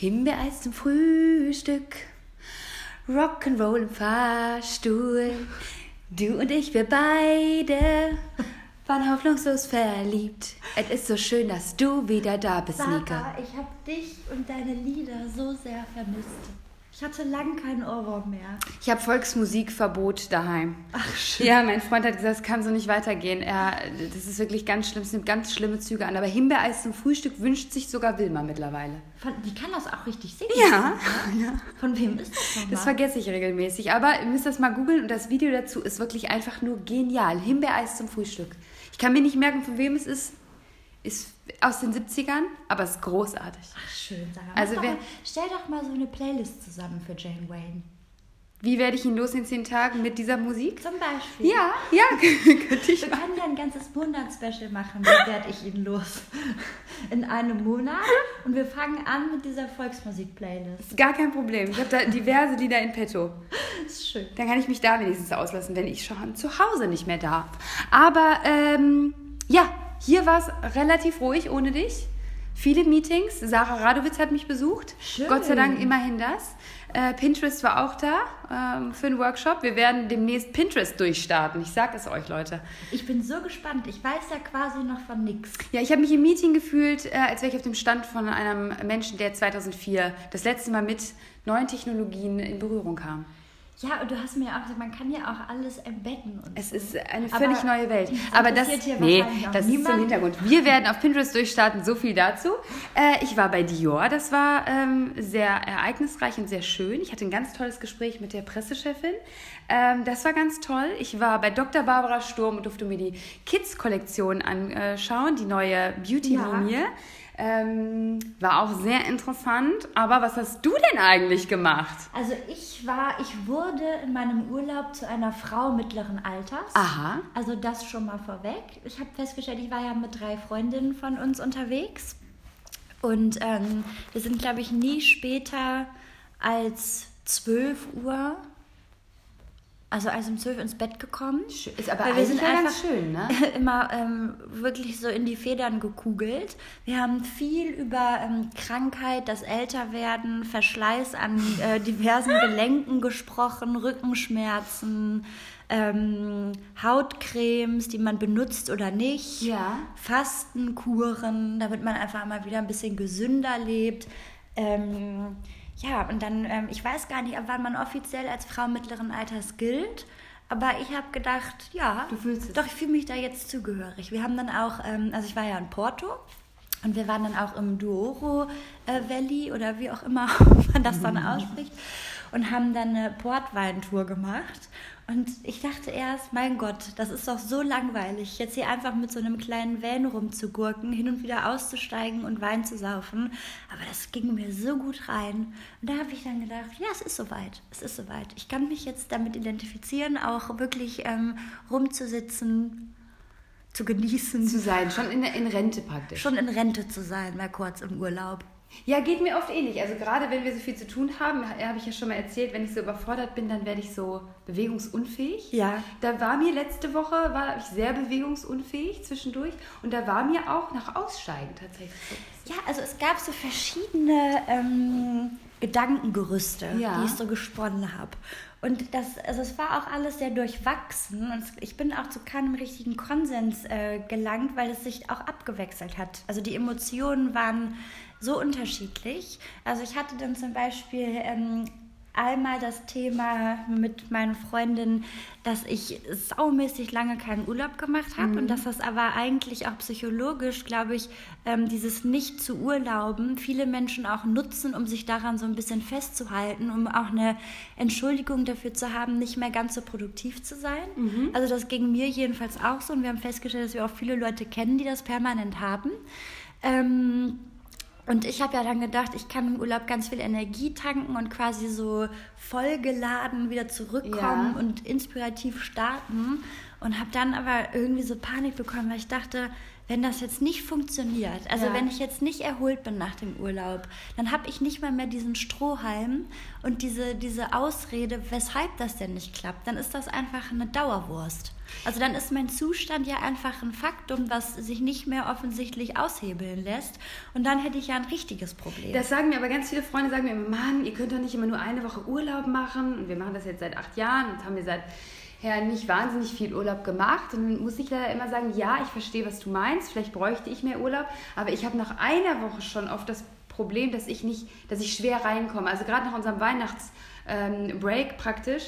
Himbeereis zum Frühstück, Rock'n'Roll im Fahrstuhl. Du und ich, wir beide waren hoffnungslos verliebt. Es ist so schön, dass du wieder da bist, Nika. Sarah, ich habe dich und deine Lieder so sehr vermisst. Ich hatte lang keinen Ohrwurm mehr. Ich habe Volksmusikverbot daheim. Ach, schön. Ja, mein Freund hat gesagt, es kann so nicht weitergehen. Er, das ist wirklich ganz schlimm, es nimmt ganz schlimme Züge an. Aber Himbeereis zum Frühstück wünscht sich sogar Wilma mittlerweile. Von, die kann das auch richtig singen. Ja, ja. Von wem ist das nochmal? Das vergesse ich regelmäßig. Aber ihr müsst das mal googeln und das Video dazu ist wirklich einfach nur genial. Himbeereis zum Frühstück. Ich kann mir nicht merken, von wem es ist. Ist aus den 70ern, aber es ist großartig. Ach, schön, Sarah. Also wer- mal, stell doch mal so eine Playlist zusammen für Jane Wayne. Wie werde ich ihn los in 10 Tagen mit dieser Musik? Zum Beispiel. Ja, ja, könnte ich Wir machen. können ja ein ganzes Monat-Special machen. Wie werde ich ihn los? In einem Monat. Und wir fangen an mit dieser Volksmusik-Playlist. Gar kein Problem. Ich habe da diverse Lieder in petto. Ist schön. Dann kann ich mich da wenigstens auslassen, wenn ich schon zu Hause nicht mehr darf. Aber ähm, ja, hier war es relativ ruhig ohne dich. Viele Meetings. Sarah Radowitz hat mich besucht. Schön. Gott sei Dank immerhin das. Äh, Pinterest war auch da ähm, für einen Workshop. Wir werden demnächst Pinterest durchstarten. Ich sag es euch, Leute. Ich bin so gespannt. Ich weiß ja quasi noch von nix. Ja, ich habe mich im Meeting gefühlt, äh, als wäre ich auf dem Stand von einem Menschen, der 2004 das letzte Mal mit neuen Technologien in Berührung kam. Ja, und du hast mir auch gesagt, man kann ja auch alles embedden. Und Es so. ist eine Aber völlig neue Welt. Aber das, nee, das ist zum niemand. Hintergrund. Wir werden auf Pinterest durchstarten, so viel dazu. Äh, ich war bei Dior, das war ähm, sehr ereignisreich und sehr schön. Ich hatte ein ganz tolles Gespräch mit der Pressechefin. Ähm, das war ganz toll. Ich war bei Dr. Barbara Sturm und durfte mir die Kids-Kollektion anschauen, die neue Beauty-Linie. Ähm, war auch sehr interessant. Aber was hast du denn eigentlich gemacht? Also ich war, ich wurde in meinem Urlaub zu einer Frau mittleren Alters. Aha. Also das schon mal vorweg. Ich habe festgestellt, ich war ja mit drei Freundinnen von uns unterwegs. Und ähm, wir sind, glaube ich, nie später als 12 Uhr, also als um 12 Uhr ins Bett gekommen. Ist aber Weil wir sind einfach schön, ne? immer ähm, wirklich so in die Federn gekugelt. Wir haben viel über ähm, Krankheit, das Älterwerden, Verschleiß an äh, diversen Gelenken gesprochen, Rückenschmerzen, ähm, Hautcremes, die man benutzt oder nicht, Ja. Fastenkuren, damit man einfach mal wieder ein bisschen gesünder lebt. Ähm, ja, und dann, ähm, ich weiß gar nicht, ab wann man offiziell als Frau mittleren Alters gilt, aber ich habe gedacht, ja, Du fühlst es. doch, ich fühle mich da jetzt zugehörig. Wir haben dann auch, ähm, also ich war ja in Porto und wir waren dann auch im Duoro äh, Valley oder wie auch immer man das dann ausspricht und haben dann eine Portweintour gemacht. Und ich dachte erst, mein Gott, das ist doch so langweilig, jetzt hier einfach mit so einem kleinen Van rumzugurken, hin und wieder auszusteigen und Wein zu saufen. Aber das ging mir so gut rein. Und da habe ich dann gedacht, ja, es ist soweit. Es ist soweit. Ich kann mich jetzt damit identifizieren, auch wirklich ähm, rumzusitzen, zu genießen, Zu sein, schon in, in Rente praktisch. schon in Rente zu sein, mal kurz im Urlaub. Ja, geht mir oft ähnlich. Also gerade wenn wir so viel zu tun haben, habe ich ja schon mal erzählt, wenn ich so überfordert bin, dann werde ich so bewegungsunfähig. Ja. Da war mir letzte Woche, war ich sehr bewegungsunfähig zwischendurch und da war mir auch nach Aussteigen tatsächlich so. Ja, also es gab so verschiedene ähm, Gedankengerüste, Ja. die ich so gesponnen habe. Und das, also es war auch alles sehr durchwachsen und ich bin auch zu keinem richtigen Konsens äh, gelangt, weil es sich auch abgewechselt hat. Also die Emotionen waren so unterschiedlich. Also ich hatte dann zum Beispiel ähm, einmal das Thema mit meinen Freundinnen, dass ich saumäßig lange keinen Urlaub gemacht habe und dass das aber eigentlich auch psychologisch, glaube ich, ähm, dieses nicht zu Urlauben viele Menschen auch nutzen, um sich daran so ein bisschen festzuhalten, um auch eine Entschuldigung dafür zu haben, nicht mehr ganz so produktiv zu sein. Also das ging mir jedenfalls auch so und wir haben festgestellt, dass wir auch viele Leute kennen, die das permanent haben. Ähm, und ich habe ja dann gedacht, ich kann im Urlaub ganz viel Energie tanken und quasi so vollgeladen wieder zurückkommen Ja. und inspirativ starten. Und habe dann aber irgendwie so Panik bekommen, weil ich dachte, wenn das jetzt nicht funktioniert, also ja. wenn ich jetzt nicht erholt bin nach dem Urlaub, dann habe ich nicht mal mehr diesen Strohhalm und diese, diese Ausrede, weshalb das denn nicht klappt. Dann ist das einfach eine Dauerwurst. Also dann ist mein Zustand ja einfach ein Faktum, was sich nicht mehr offensichtlich aushebeln lässt. Und dann hätte ich ja ein richtiges Problem. Das sagen mir aber ganz viele Freunde, sagen mir Mann, ihr könnt doch nicht immer nur eine Woche Urlaub machen. Und wir machen das jetzt seit acht Jahren und haben wir seit ja nicht wahnsinnig viel Urlaub gemacht. Und dann muss ich leider immer sagen, ja, ich verstehe, was du meinst. Vielleicht bräuchte ich mehr Urlaub. Aber ich habe nach einer Woche schon oft das Problem, dass ich nicht, dass ich schwer reinkomme. Also gerade nach unserem Weihnachtsbreak ähm, praktisch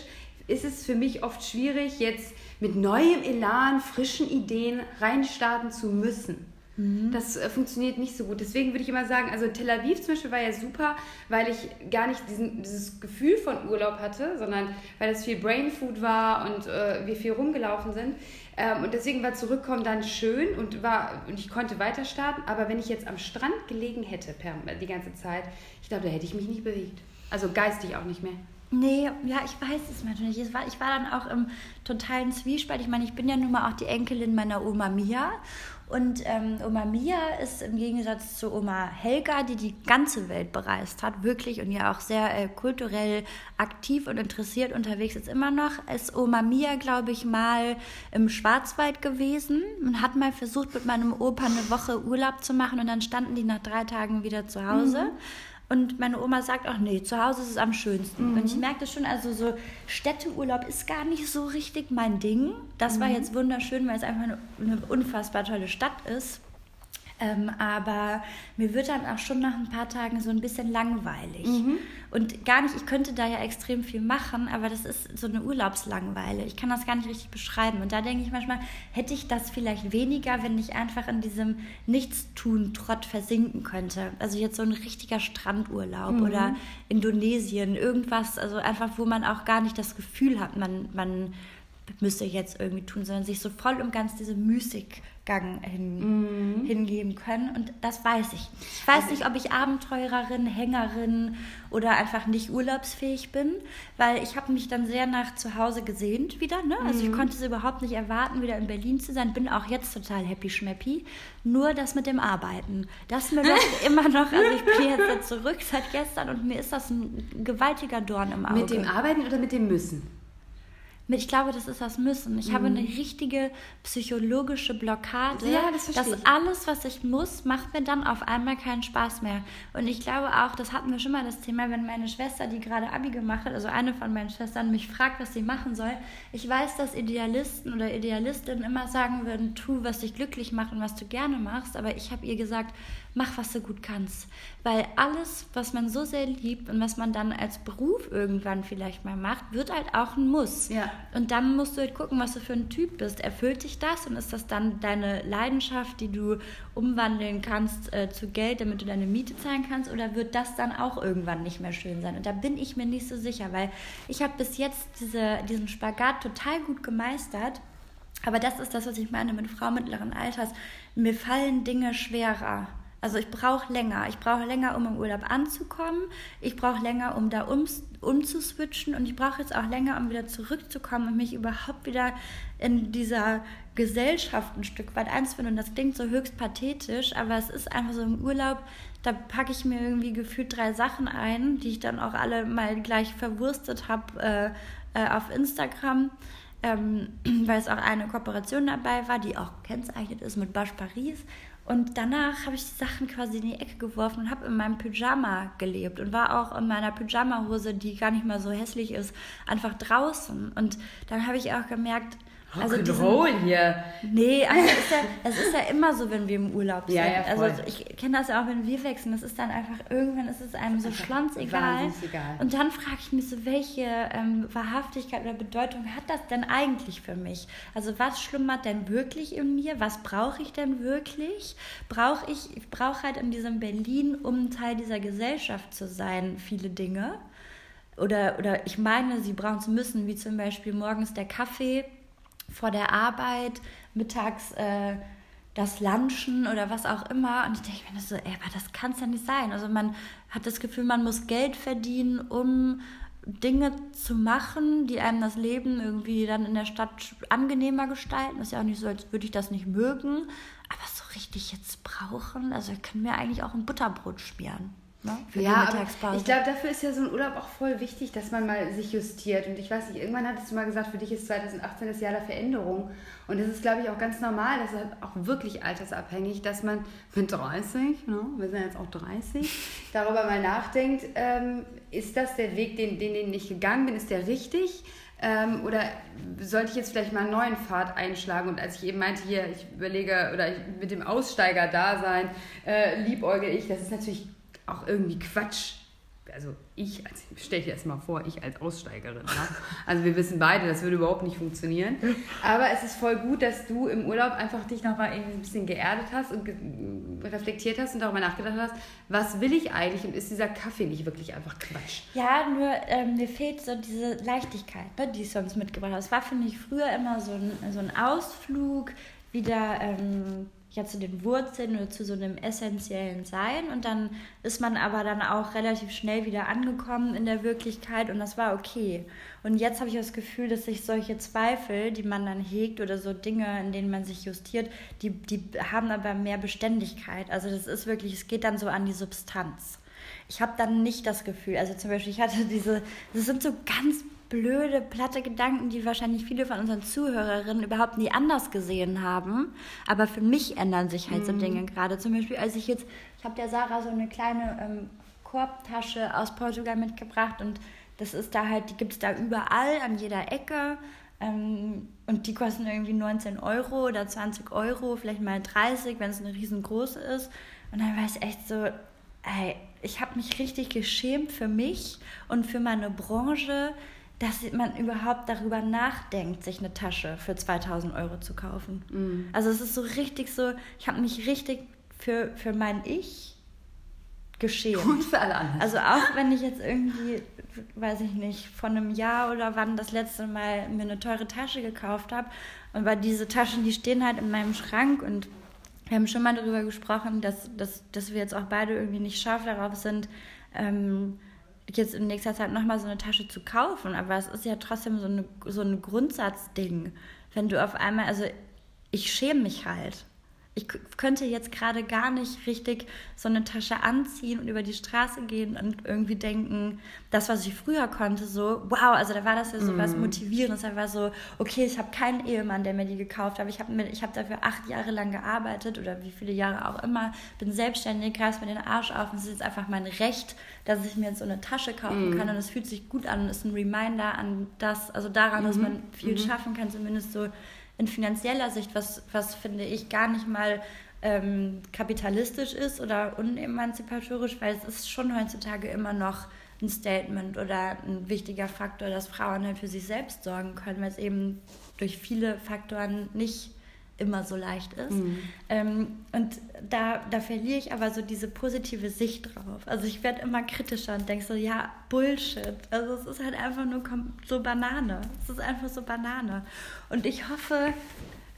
ist es für mich oft schwierig, jetzt mit neuem Elan, frischen Ideen reinstarten zu müssen. Mhm. Das äh, funktioniert nicht so gut. Deswegen würde ich immer sagen, also Tel Aviv zum Beispiel war ja super, weil ich gar nicht diesen, dieses Gefühl von Urlaub hatte, sondern weil es viel Brain Food war und äh, wir viel rumgelaufen sind. Ähm, und deswegen war Zurückkommen dann schön und, war, und ich konnte weiter starten. Aber wenn ich jetzt am Strand gelegen hätte per, die ganze Zeit, ich glaube, da hätte ich mich nicht bewegt. Also geistig auch nicht mehr. Nee, ja, ich weiß es natürlich. Ich war, ich war dann auch im totalen Zwiespalt. Ich meine, ich bin ja nun mal auch die Enkelin meiner Oma Mia. Und ähm, Oma Mia ist im Gegensatz zu Oma Helga, die die ganze Welt bereist hat, wirklich und ja auch sehr äh, kulturell aktiv und interessiert unterwegs ist immer noch, ist Oma Mia, glaube ich, mal im Schwarzwald gewesen und hat mal versucht, mit meinem Opa eine Woche Urlaub zu machen und dann standen die nach drei Tagen wieder zu Hause. Mhm. Und meine Oma sagt auch, nee, zu Hause ist es am schönsten. Mhm. Und ich merke das schon, also so Städteurlaub ist gar nicht so richtig mein Ding. Das mhm. war jetzt wunderschön, weil es einfach eine, eine unfassbar tolle Stadt ist. Ähm, aber mir wird dann auch schon nach ein paar Tagen so ein bisschen langweilig. Mhm. Und gar nicht, ich könnte da ja extrem viel machen, aber das ist so eine Urlaubslangweile. Ich kann das gar nicht richtig beschreiben. Und da denke ich manchmal, hätte ich das vielleicht weniger, wenn ich einfach in diesem Nichtstun-Trott versinken könnte. Also jetzt so ein richtiger Strandurlaub mhm. oder Indonesien, irgendwas, also einfach, wo man auch gar nicht das Gefühl hat, man, man müsste jetzt irgendwie tun, sondern sich so voll und ganz diese Mystik Gang hin, mhm. hingeben können. Und das weiß ich. Ich weiß also nicht, ob ich Abenteurerin, Hängerin oder einfach nicht urlaubsfähig bin, weil ich habe mich dann sehr nach zu Hause gesehnt wieder. Ne? Also ich mhm. konnte es überhaupt nicht erwarten, wieder in Berlin zu sein. Bin auch jetzt total happy schmappi. Nur das mit dem Arbeiten. Das mir doch immer noch, also ich bin jetzt zurück seit gestern und mir ist das ein gewaltiger Dorn im Auge. Mit dem Arbeiten oder mit dem Müssen? Ich glaube, das ist das Müssen. Ich mhm. habe eine richtige psychologische Blockade. Ja, das verstehe dass alles, was ich muss, macht mir dann auf einmal keinen Spaß mehr. Und ich glaube auch, das hatten wir schon mal das Thema, wenn meine Schwester, die gerade Abi gemacht hat, also eine von meinen Schwestern, mich fragt, was sie machen soll. Ich weiß, dass Idealisten oder Idealistinnen immer sagen würden, tu, was dich glücklich macht und was du gerne machst. Aber ich habe ihr gesagt, mach, was du gut kannst. Weil alles, was man so sehr liebt und was man dann als Beruf irgendwann vielleicht mal macht, wird halt auch ein Muss. Ja. Und dann musst du halt gucken, was du für ein Typ bist. Erfüllt dich das und ist das dann deine Leidenschaft, die du umwandeln kannst äh, zu Geld, damit du deine Miete zahlen kannst? Oder wird das dann auch irgendwann nicht mehr schön sein? Und da bin ich mir nicht so sicher, weil ich habe bis jetzt diese, diesen Spagat total gut gemeistert. Aber das ist das, was ich meine mit Frau mittleren Alters. Mir fallen Dinge schwerer. Also ich brauche länger. Ich brauche länger, um im Urlaub anzukommen. Ich brauche länger, um da um, umzuswitchen. Und ich brauche jetzt auch länger, um wieder zurückzukommen und mich überhaupt wieder in dieser Gesellschaft ein Stück weit einzufinden. Und das klingt so höchst pathetisch, aber es ist einfach so im Urlaub, da packe ich mir irgendwie gefühlt drei Sachen ein, die ich dann auch alle mal gleich verwurstet habe äh, äh, auf Instagram. Ähm, weil es auch eine Kooperation dabei war, die auch kennzeichnet ist mit Bash Paris. Und danach habe ich die Sachen quasi in die Ecke geworfen und habe in meinem Pyjama gelebt und war auch in meiner Pyjama-Hose, die gar nicht mal so hässlich ist, einfach draußen. Und dann habe ich auch gemerkt, also Rock'n'Roll hier. Nee, also es ist, ja, es ist ja immer so, wenn wir im Urlaub sind. Ja, ja, also voll. Also ich kenne das ja auch, wenn wir wechseln. Das ist dann einfach, irgendwann ist es einem so schlonzegal. Und dann frage ich mich so, welche ähm, Wahrhaftigkeit oder Bedeutung hat das denn eigentlich für mich? Also was schlummert denn wirklich in mir? Was brauche ich denn wirklich? Brauche ich, ich brauche halt in diesem Berlin, um Teil dieser Gesellschaft zu sein, viele Dinge. Oder, oder ich meine, sie brauchen zu müssen, wie zum Beispiel morgens der Kaffee vor der Arbeit, mittags äh, das Lunchen oder was auch immer. Und ich denke mir so, ey, aber das kann es ja nicht sein. Also man hat das Gefühl, man muss Geld verdienen, um Dinge zu machen, die einem das Leben irgendwie dann in der Stadt angenehmer gestalten. Ist ja auch nicht so, als würde ich das nicht mögen. aber so richtig jetzt brauchen, also können wir eigentlich auch ein Butterbrot schmieren. Ne, ja, aber ich glaube, dafür ist ja so ein Urlaub auch voll wichtig, dass man mal sich justiert. Und ich weiß nicht, irgendwann hattest du mal gesagt, für dich ist 2018 das Jahr der Veränderung. Und das ist, glaube ich, auch ganz normal, das ist auch wirklich altersabhängig, dass man mit 30, ne, wir sind jetzt auch 30, darüber mal nachdenkt, ähm, ist das der Weg, den, den, den ich gegangen bin, ist der richtig? Ähm, oder sollte ich jetzt vielleicht mal einen neuen Pfad einschlagen? Und als ich eben meinte, hier, ich überlege, oder ich, mit dem Aussteiger-Dasein äh, liebäuge ich, das ist natürlich auch irgendwie Quatsch. Also ich, als, stell dir das mal vor, ich als Aussteigerin. Ja? Also wir wissen beide, das würde überhaupt nicht funktionieren. Aber es ist voll gut, dass du im Urlaub einfach dich nochmal ein bisschen geerdet hast und reflektiert hast und darüber nachgedacht hast, was will ich eigentlich und ist dieser Kaffee nicht wirklich einfach Quatsch? Ja, nur ähm, mir fehlt so diese Leichtigkeit, ne, die ich sonst mitgebracht habe. Es war für mich früher immer so ein, so ein Ausflug, wieder... Ähm, ja zu den Wurzeln oder zu so einem essentiellen Sein. Und dann ist man aber dann auch relativ schnell wieder angekommen in der Wirklichkeit und das war okay. Und jetzt habe ich das Gefühl, dass sich solche Zweifel, die man dann hegt oder so Dinge, in denen man sich justiert, die, die haben aber mehr Beständigkeit. Also das ist wirklich, es geht dann so an die Substanz. Ich habe dann nicht das Gefühl, also zum Beispiel, ich hatte diese, das sind so ganz blöde, platte Gedanken, die wahrscheinlich viele von unseren Zuhörerinnen überhaupt nie anders gesehen haben. Aber für mich ändern sich halt mhm. so Dinge gerade. Zum Beispiel, als ich jetzt, ich habe der Sarah so eine kleine ähm, Korbtasche aus Portugal mitgebracht und das ist da halt, die gibt es da überall an jeder Ecke. Ähm, und die kosten irgendwie 19 Euro oder 20 Euro, vielleicht mal 30, wenn es eine riesengroße ist. Und dann war es echt so, ey, ich habe mich richtig geschämt für mich und für meine Branche, dass man überhaupt darüber nachdenkt, sich eine Tasche für 2000 Euro zu kaufen. Mhm. Also es ist so richtig so, ich habe mich richtig für, für mein Ich geschämt. Und für alle anderen. Also auch wenn ich jetzt irgendwie, weiß ich nicht, von einem Jahr oder wann das letzte Mal mir eine teure Tasche gekauft habe. Und weil diese Taschen, die stehen halt in meinem Schrank und wir haben schon mal darüber gesprochen, dass, dass, dass wir jetzt auch beide irgendwie nicht scharf darauf sind, ähm, jetzt in nächster Zeit nochmal so eine Tasche zu kaufen, aber es ist ja trotzdem so, eine, so ein Grundsatzding. Wenn du auf einmal, also ich schäme mich halt ich könnte jetzt gerade gar nicht richtig so eine Tasche anziehen und über die Straße gehen und irgendwie denken, das, was ich früher konnte, so, wow, also da war das ja so mm. was mhm. Motivierendes. Da war so, okay, ich habe keinen Ehemann, der mir die gekauft hat. Ich habe hab dafür acht Jahre lang gearbeitet oder wie viele Jahre auch immer, bin selbstständig, reiß mir den Arsch auf und es ist jetzt einfach mein Recht, dass ich mir jetzt so eine Tasche kaufen mm. kann und es fühlt sich gut an und ist ein Reminder an das, also daran, mm dass mhm. man viel -hmm. schaffen kann, zumindest so in finanzieller Sicht, was, was finde ich gar nicht mal ähm, kapitalistisch ist oder unemanzipatorisch, weil es ist schon heutzutage immer noch ein Statement oder ein wichtiger Faktor, dass Frauen halt für sich selbst sorgen können, weil es eben durch viele Faktoren nicht immer so leicht ist. Mhm. Ähm, und da, da verliere ich aber so diese positive Sicht drauf. Also ich werde immer kritischer und denke so, ja, Bullshit. Also es ist halt einfach nur so Banane. Es ist einfach so Banane. Und ich hoffe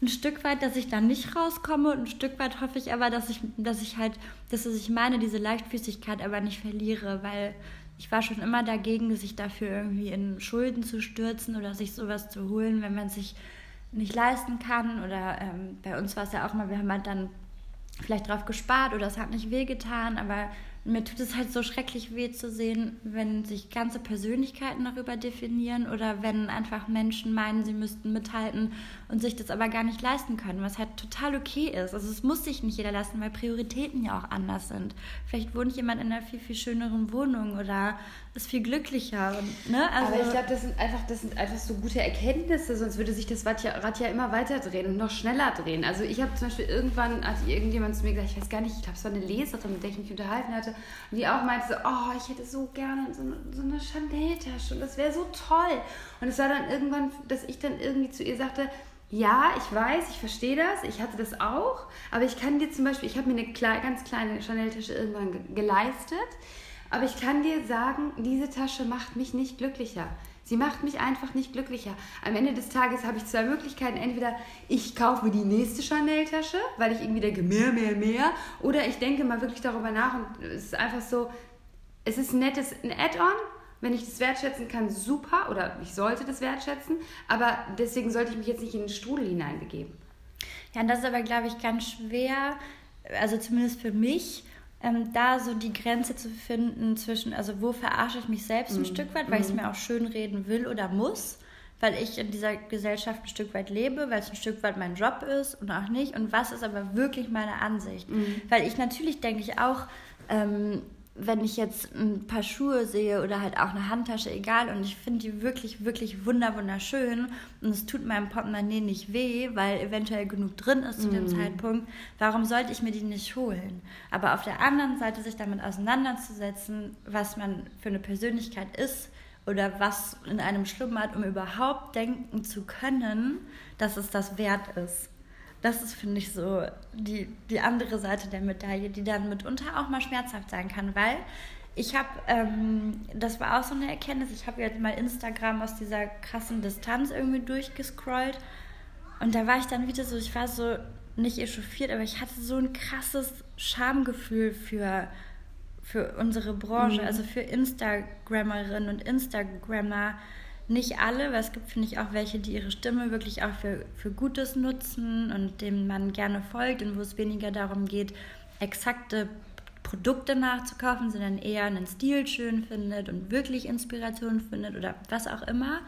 ein Stück weit, dass ich da nicht rauskomme und ein Stück weit hoffe ich aber, dass ich, dass ich halt, dass ich meine, diese Leichtfüßigkeit aber nicht verliere, weil ich war schon immer dagegen, sich dafür irgendwie in Schulden zu stürzen oder sich sowas zu holen, wenn man sich nicht leisten kann. Oder ähm, bei uns war es ja auch mal, wir haben halt dann vielleicht drauf gespart oder es hat nicht wehgetan, aber mir tut es halt so schrecklich weh zu sehen, wenn sich ganze Persönlichkeiten darüber definieren oder wenn einfach Menschen meinen, sie müssten mithalten und sich das aber gar nicht leisten können, was halt total okay ist. Also es muss sich nicht jeder leisten, weil Prioritäten ja auch anders sind. Vielleicht wohnt jemand in einer viel, viel schöneren Wohnung oder ist viel glücklicher. Ne? also, aber ich glaube, das sind, einfach, das sind einfach so gute Erkenntnisse, sonst würde sich das Rad ja, Rad ja immer weiter drehen und noch schneller drehen. Also ich habe zum Beispiel irgendwann, hat irgendjemand zu mir gesagt, ich weiß gar nicht, ich glaube, es war eine Leserin, mit der ich mich unterhalten hatte, und die auch meinte so, oh, ich hätte so gerne so eine, so eine Chanel-Tasche und das wäre so toll. Und es war dann irgendwann, dass ich dann irgendwie zu ihr sagte, ja, ich weiß, ich verstehe das, ich hatte das auch, aber ich kann dir zum Beispiel, ich habe mir eine ganz kleine Chanel-Tasche irgendwann geleistet aber ich kann dir sagen, diese Tasche macht mich nicht glücklicher. Sie macht mich einfach nicht glücklicher. Am Ende des Tages habe ich zwei Möglichkeiten. Entweder ich kaufe mir die nächste Chanel-Tasche, weil ich irgendwie denke, mehr, mehr, mehr. Oder ich denke mal wirklich darüber nach und es ist einfach so, es ist ein nettes Add-on. Wenn ich das wertschätzen kann, super. Oder ich sollte das wertschätzen. Aber deswegen sollte ich mich jetzt nicht in den Strudel hineinbegeben. Ja, und das ist aber, glaube ich, ganz schwer, also zumindest für mich, ähm, da so die Grenze zu finden zwischen, also wo verarsche ich mich selbst ein mhm. Stück weit, weil ich es mhm. mir auch schön reden will oder muss, weil ich in dieser Gesellschaft ein Stück weit lebe, weil es ein Stück weit mein Job ist und auch nicht. Und was ist aber wirklich meine Ansicht? Mhm. Weil ich natürlich denke ich auch, ähm, wenn ich jetzt ein paar Schuhe sehe oder halt auch eine Handtasche, egal, und ich finde die wirklich, wirklich wunderschön und es tut meinem Portemonnaie nicht weh, weil eventuell genug drin ist zu dem mm. Zeitpunkt, warum sollte ich mir die nicht holen? Aber auf der anderen Seite sich damit auseinanderzusetzen, was man für eine Persönlichkeit ist oder was in einem schlummert, um überhaupt denken zu können, dass es das wert ist das ist, finde ich, so die, die andere Seite der Medaille, die dann mitunter auch mal schmerzhaft sein kann, weil ich habe, ähm, das war auch so eine Erkenntnis, ich habe jetzt mal Instagram aus dieser krassen Distanz irgendwie durchgescrollt und da war ich dann wieder so, ich war so nicht echauffiert, aber ich hatte so ein krasses Schamgefühl für, für unsere Branche, mhm. also für Instagrammerinnen und Instagrammer nicht alle, weil es gibt, finde ich, auch welche, die ihre Stimme wirklich auch für, für Gutes nutzen und dem man gerne folgt und wo es weniger darum geht, exakte Produkte nachzukaufen, sondern eher einen Stil schön findet und wirklich Inspiration findet oder was auch immer.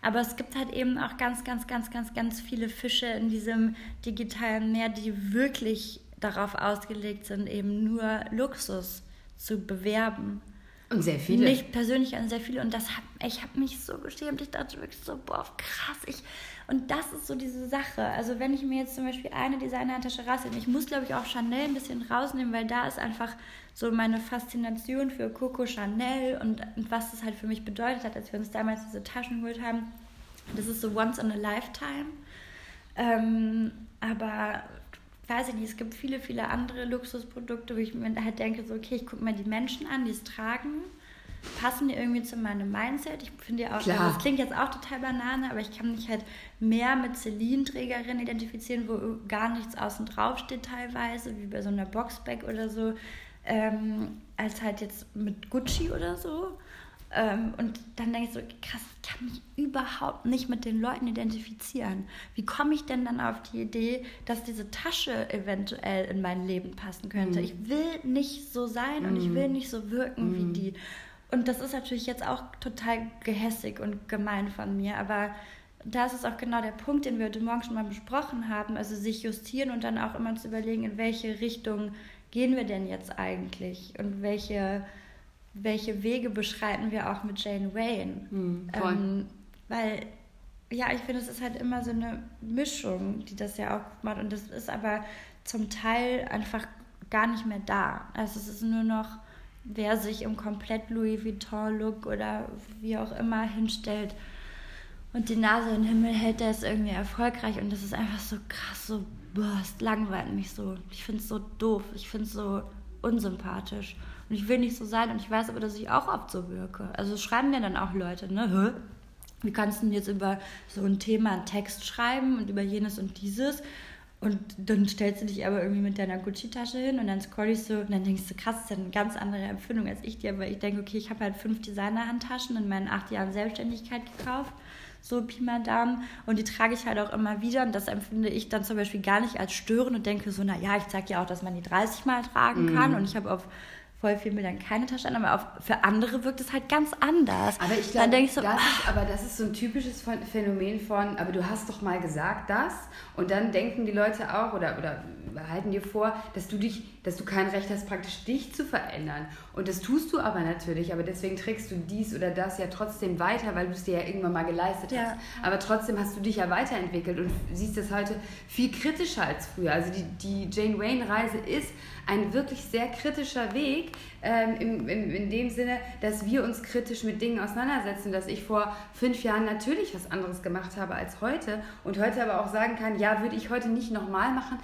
Aber es gibt halt eben auch ganz, ganz, ganz, ganz, ganz viele Fische in diesem digitalen Meer, die wirklich darauf ausgelegt sind, eben nur Luxus zu bewerben. Und sehr viele. Nicht persönlich an sehr viele. Und das hat, ich habe mich so geschämt. Ich dachte wirklich so, boah, krass. Ich, und das ist so diese Sache. Also wenn ich mir jetzt zum Beispiel eine Designerhandtasche rausnehme, ich muss glaube ich auch Chanel ein bisschen rausnehmen, weil da ist einfach so meine Faszination für Coco Chanel und, und was das halt für mich bedeutet hat, als wir uns damals diese Taschen geholt haben. Das ist so once in a lifetime. Ähm, aber weiß ich nicht, es gibt viele, viele andere Luxusprodukte, wo ich mir halt denke, so, okay, ich gucke mir die Menschen an, die es tragen. Passen die irgendwie zu meinem Mindset? Ich finde ja auch, Klar. das klingt jetzt auch total banane, aber ich kann mich halt mehr mit Celine-Trägerinnen identifizieren, wo gar nichts außen drauf steht teilweise, wie bei so einer Boxbag oder so, ähm, als halt jetzt mit Gucci oder so. Ähm, und dann denke ich so, krass, ich kann mich überhaupt nicht mit den Leuten identifizieren. Wie komme ich denn dann auf die Idee, dass diese Tasche eventuell in mein Leben passen könnte? Mhm. Ich will nicht so sein mhm. und ich will mhm. nicht so wirken mhm. wie die. Und das ist natürlich jetzt auch total gehässig und gemein von mir, aber das ist auch genau der Punkt, den wir heute Morgen schon mal besprochen haben. Also sich justieren und dann auch immer zu überlegen, in welche Richtung gehen wir denn jetzt eigentlich und welche welche Wege beschreiten wir auch mit Jane Wayne. Mhm, ähm, weil, ja, ich finde, es ist halt immer so eine Mischung, die das ja auch macht. Und das ist aber zum Teil einfach gar nicht mehr da. Also es ist nur noch, wer sich im komplett Louis Vuitton-Look oder wie auch immer hinstellt und die Nase in den Himmel hält, der ist irgendwie erfolgreich. Und das ist einfach so krass, so, boah, es langweilt mich so. Ich finde es so doof, ich finde es so unsympathisch. Und ich will nicht so sein und ich weiß aber, dass ich auch oft so wirke. Also schreiben mir dann auch Leute, ne? Hä? Wie kannst du denn jetzt über so ein Thema einen Text schreiben und über jenes und dieses? Und dann stellst du dich aber irgendwie mit deiner Gucci-Tasche hin und dann scrollst du und dann denkst du, krass, das ist ja eine ganz andere Empfindung als ich dir, weil ich denke, okay, ich habe halt fünf Designer-Handtaschen in meinen acht Jahren Selbstständigkeit gekauft, so Pi mal Daumen, und die trage ich halt auch immer wieder und das empfinde ich dann zum Beispiel gar nicht als störend und denke so, naja, ich sage ja auch, dass man die 30 Mal tragen kann mm. und ich habe auf voll viel mir dann keine Tasche an, aber auf, für andere wirkt es halt ganz anders. Aber ich glaube, so, das, ist, aber das ist so ein typisches Phänomen von, aber du hast doch mal gesagt das und dann denken die Leute auch oder, oder halten dir vor, dass du dich, dass du kein Recht hast, praktisch dich zu verändern. Und das tust du aber natürlich, aber deswegen trägst du dies oder das ja trotzdem weiter, weil du es dir ja irgendwann mal geleistet ja. hast. Aber trotzdem hast du dich ja weiterentwickelt und siehst das heute viel kritischer als früher. Also die, die Jane Wayne-Reise ist ein wirklich sehr kritischer Weg, ähm, im, im, in dem Sinne, dass wir uns kritisch mit Dingen auseinandersetzen, dass ich vor fünf Jahren natürlich was anderes gemacht habe als heute und heute aber auch sagen kann, ja, würde ich heute nicht nochmal machen.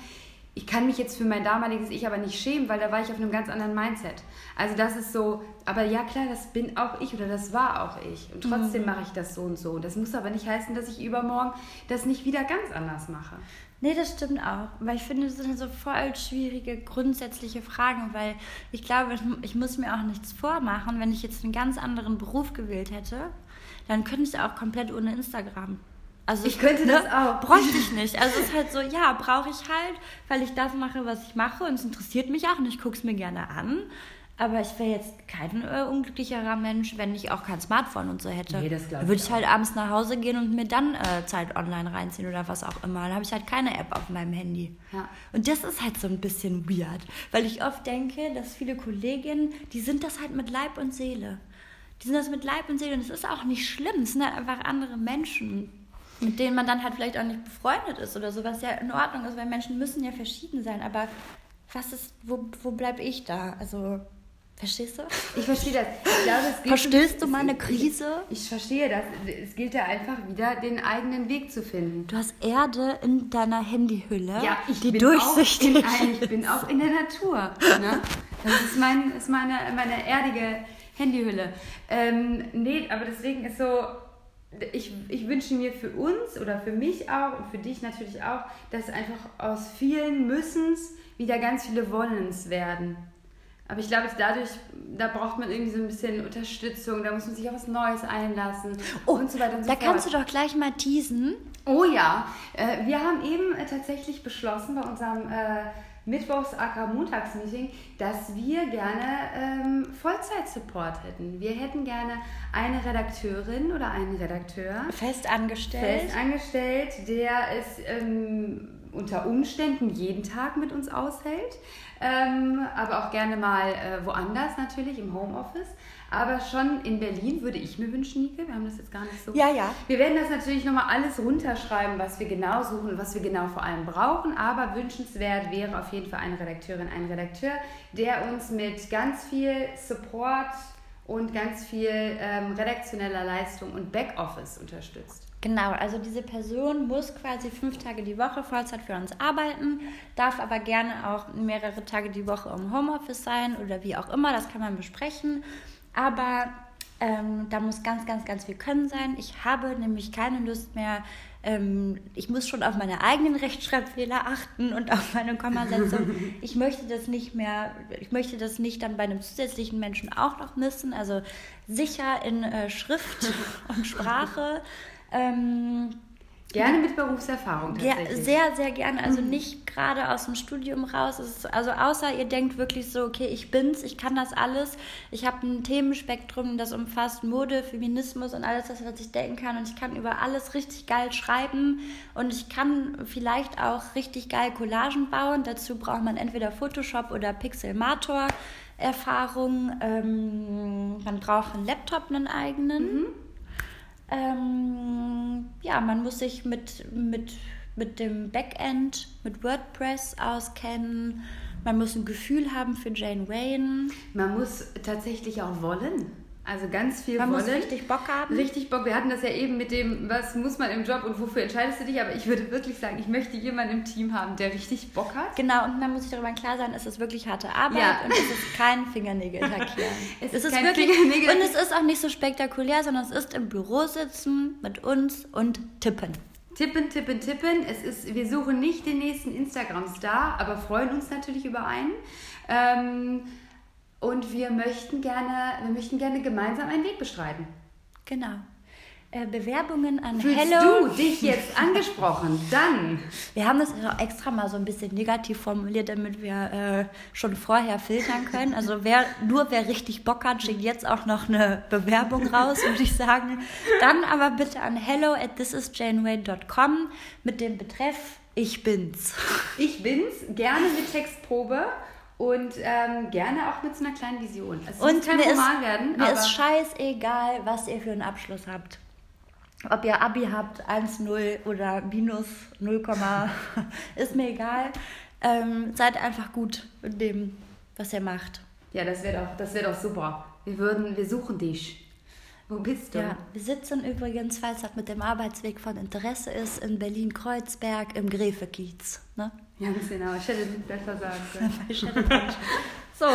Ich kann mich jetzt für mein damaliges Ich aber nicht schämen, weil da war ich auf einem ganz anderen Mindset. Also das ist so, aber ja klar, das bin auch ich oder das war auch ich. Und trotzdem mhm. mache ich das so und so. Das muss aber nicht heißen, dass ich übermorgen das nicht wieder ganz anders mache. Nee, das stimmt auch. Weil ich finde, das sind so voll schwierige grundsätzliche Fragen, weil ich glaube, ich muss mir auch nichts vormachen. Wenn ich jetzt einen ganz anderen Beruf gewählt hätte, dann könnte ich auch komplett ohne Instagram. Also Ich könnte das auch. Bräuchte ich nicht. Also es ist halt so, ja, brauche ich halt, weil ich das mache, was ich mache und es interessiert mich auch und ich gucke es mir gerne an. Aber ich wäre jetzt kein äh, unglücklicherer Mensch, wenn ich auch kein Smartphone und so hätte. Nee, das glaub Würde ich ich halt abends nach Hause gehen und mir dann äh, Zeit online reinziehen oder was auch immer. Dann habe ich halt keine App auf meinem Handy. Ja. Und das ist halt so ein bisschen weird, weil ich oft denke, dass viele Kolleginnen, die sind das halt mit Leib und Seele. Die sind das mit Leib und Seele und es ist auch nicht schlimm. Es sind halt einfach andere Menschen, mit denen man dann halt vielleicht auch nicht befreundet ist oder so, was ja in Ordnung ist, weil Menschen müssen ja verschieden sein. Aber was ist, wo, wo bleib ich da? Also, verstehst du? Ich verstehe das. Ich glaube, es gilt, Verstehst du meine Krise? Ich verstehe das. Es gilt ja einfach wieder, den eigenen Weg zu finden. Du hast Erde in deiner Handyhülle, die bin durchsichtig Auch in, ich bin auch in der Natur. Ne? Das ist, mein, ist meine, meine erdige Handyhülle. Ähm, nee, aber deswegen ist so, ich, ich wünsche mir für uns oder für mich auch und für dich natürlich auch, dass einfach aus vielen Müssens wieder ganz viele Wollens werden. Aber ich glaube, dadurch, da braucht man irgendwie so ein bisschen Unterstützung, da muss man sich auf was Neues einlassen und so weiter und so Da fort. kannst du doch gleich mal teasen. Oh ja, äh, wir haben eben äh, tatsächlich beschlossen bei unserem äh, Mittwochs AK Montagsmeeting, dass wir gerne ähm, Vollzeit-Support hätten. Wir hätten gerne eine Redakteurin oder einen Redakteur Fest angestellt. fest angestellt, der es ähm, unter Umständen jeden Tag mit uns aushält, ähm, aber auch gerne mal äh, woanders natürlich im Homeoffice. Aber schon in Berlin würde ich mir wünschen, Nike. Wir haben das jetzt gar nicht so. Ja, ja. Wir werden das natürlich nochmal alles runterschreiben, was wir genau suchen und was wir genau vor allem brauchen. Aber wünschenswert wäre auf jeden Fall eine Redakteurin, ein Redakteur, der uns mit ganz viel Support und ganz viel ähm, redaktioneller Leistung und Backoffice unterstützt. Genau, also diese Person muss quasi fünf Tage die Woche Vollzeit für uns arbeiten, darf aber gerne auch mehrere Tage die Woche im Homeoffice sein oder wie auch immer, das kann man besprechen. Aber ähm, da muss ganz, ganz, ganz viel Können sein. Ich habe nämlich keine Lust mehr. Ähm, ich muss schon auf meine eigenen Rechtschreibfehler achten und auf meine Kommasetzung. Ich möchte das nicht mehr, ich möchte das nicht dann bei einem zusätzlichen Menschen auch noch missen. Also sicher in äh, Schrift und Sprache. Ähm, Gerne mit Berufserfahrung ja, tatsächlich. sehr, sehr gerne. Also nicht gerade aus dem Studium raus. Also außer ihr denkt wirklich so, okay, ich bin's, ich kann das alles. Ich habe ein Themenspektrum, das umfasst Mode, Feminismus und alles das, was ich denken kann. Und ich kann über alles richtig geil schreiben. Und ich kann vielleicht auch richtig geil Collagen bauen. Dazu braucht man entweder Photoshop oder Pixelmator. Erfahrung. Ähm, man braucht einen Laptop, einen eigenen. Ähm, ja, man muss sich mit, mit, mit dem Backend, mit WordPress auskennen. Man muss ein Gefühl haben für Jane Wayne. Man muss tatsächlich auch wollen. Also ganz viel Man wollen. muss richtig Bock haben. Richtig Bock. Wir hatten das ja eben mit dem, was muss man im Job und wofür entscheidest du dich? Aber ich würde wirklich sagen, ich möchte jemanden im Team haben, der richtig Bock hat. Genau, und man muss sich darüber klar sein, es ist wirklich harte Arbeit Ja. und es ist kein Fingernägel lackieren. Es ist kein Fingernägel- und es ist auch nicht so spektakulär, sondern es ist im Büro sitzen mit uns und tippen. Tippen, tippen, tippen. Es ist, wir suchen nicht den nächsten Instagram-Star, aber freuen uns natürlich über einen. Ähm, und wir möchten gerne, wir möchten gerne gemeinsam einen Weg bestreiten. Genau. Äh, Bewerbungen an Fühlst Hello. du dich jetzt angesprochen? Dann Wir haben das auch extra mal so ein bisschen negativ formuliert, damit wir äh, schon vorher filtern können. Also wer, nur wer richtig Bock hat, schickt jetzt auch noch eine Bewerbung raus, würde ich sagen. Dann aber bitte an hello at thisisjaneway.com mit dem Betreff Ich bin's. Ich bin's, gerne mit Textprobe und ähm, gerne auch mit so einer kleinen Vision. Es muss kein mir, Roman ist, werden, mir ist scheißegal, was ihr für einen Abschluss habt. Ob ihr Abi habt, 1,0 oder minus 0, ist mir egal. Ähm, seid einfach gut in dem, was ihr macht. ja, das wäre doch, das wäre doch super. Wir würden, wir suchen dich. Wo bist du? Ja, wir sitzen übrigens, falls das mit dem Arbeitsweg von Interesse ist, in Berlin-Kreuzberg im Gräfekiez. Ne? Ganz genau. Ich hätte nicht besser sagen können. so,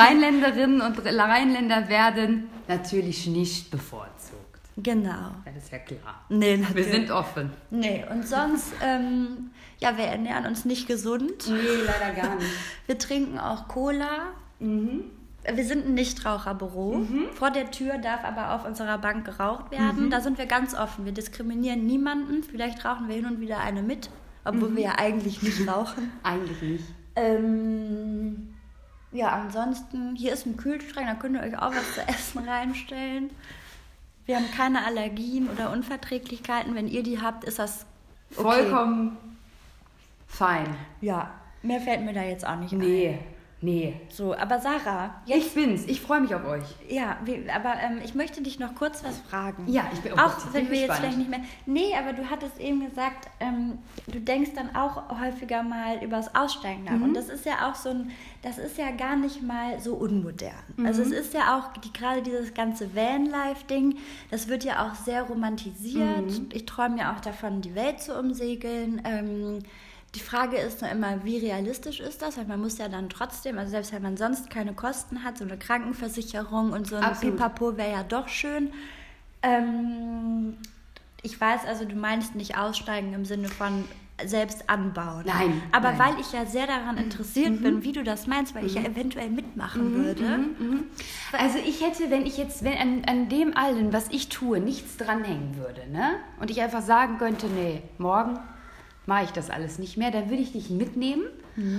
Rheinländerinnen und Rheinländer werden natürlich nicht bevorzugt. Genau. Das ist ja klar. Nee, Wir natürlich. sind offen. Nee, und sonst, ähm, ja, wir ernähren uns nicht gesund. Nee, leider gar nicht. Wir trinken auch Cola. Mhm. wir sind ein Nichtraucherbüro. Mhm. Vor der Tür darf aber auf unserer Bank geraucht werden. Mhm. Da sind wir ganz offen. Wir diskriminieren niemanden. Vielleicht rauchen wir hin und wieder eine mit, obwohl Mhm. wir ja eigentlich nicht rauchen. Eigentlich nicht. Ähm, ja, ansonsten, hier ist ein Kühlschrank, da könnt ihr euch auch was zu essen reinstellen. Wir haben keine Allergien oder Unverträglichkeiten. Wenn ihr die habt, ist das okay. Vollkommen fein. Ja, mehr fällt mir da jetzt auch nicht Nee, ein. nee. So, aber Sarah, jetzt, Ich bin's. Ich freue mich auf euch. ja, aber ähm, ich möchte dich noch kurz was fragen. Ja, ich bin oh Auch ich wenn wir jetzt gespannt. vielleicht nicht mehr. Nee, aber du hattest eben gesagt, ähm, du denkst dann auch häufiger mal über das Aussteigen nach. Mhm. Und das ist ja auch so ein, das ist ja gar nicht mal so unmodern. Mhm. Also es ist ja auch die, gerade dieses ganze Van-Life-Ding, das wird ja auch sehr romantisiert. Mhm. Ich träume ja auch davon, die Welt zu umsegeln. Ähm, die Frage ist nur immer, wie realistisch ist das? Weil man muss ja dann trotzdem, also selbst wenn man sonst keine Kosten hat, so eine Krankenversicherung und so ein Absolut. Pipapo wäre ja doch schön. Ähm, ich weiß also, du meinst nicht aussteigen im Sinne von selbst anbauen. Nein, Aber nein. weil ich ja sehr daran interessiert bin, wie du das meinst, weil ich ja eventuell mitmachen würde. Also ich hätte, wenn ich jetzt, wenn an, an dem allen, was ich tue, nichts dranhängen würde, ne? Und ich einfach sagen könnte, nee, morgen mache ich das alles nicht mehr, dann würde ich dich mitnehmen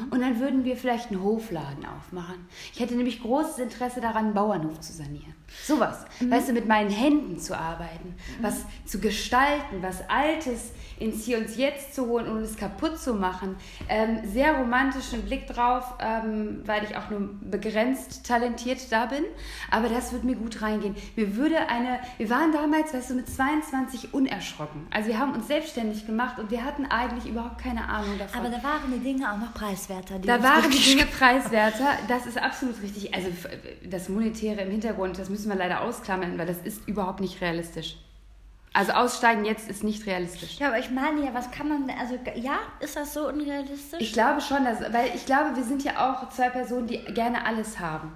und dann würden wir vielleicht einen Hofladen aufmachen. Ich hätte nämlich großes Interesse daran, einen Bauernhof zu sanieren. Sowas. Weißt du, mit meinen Händen zu arbeiten, was zu gestalten, was Altes ins Hier und Jetzt zu holen und es kaputt zu machen. Ähm, sehr romantischen Blick drauf, ähm, weil ich auch nur begrenzt talentiert da bin. Aber das würde mir gut reingehen. Mir würde eine, wir waren damals, weißt du, mit 22 unerschrocken. Also wir haben uns selbstständig gemacht und wir hatten eigentlich überhaupt keine Ahnung davon. Aber da waren die Dinge auch noch preiswerter. Da waren die Dinge preiswerter. Das ist absolut richtig. Also das Monetäre im Hintergrund, das müssen wir leider ausklammern, weil das ist überhaupt nicht realistisch. Also aussteigen jetzt ist nicht realistisch. Ja, aber ich meine ja, was kann man, also ja, ist das so unrealistisch? Ich glaube schon, dass, weil ich glaube, wir sind ja auch zwei Personen, die gerne alles haben.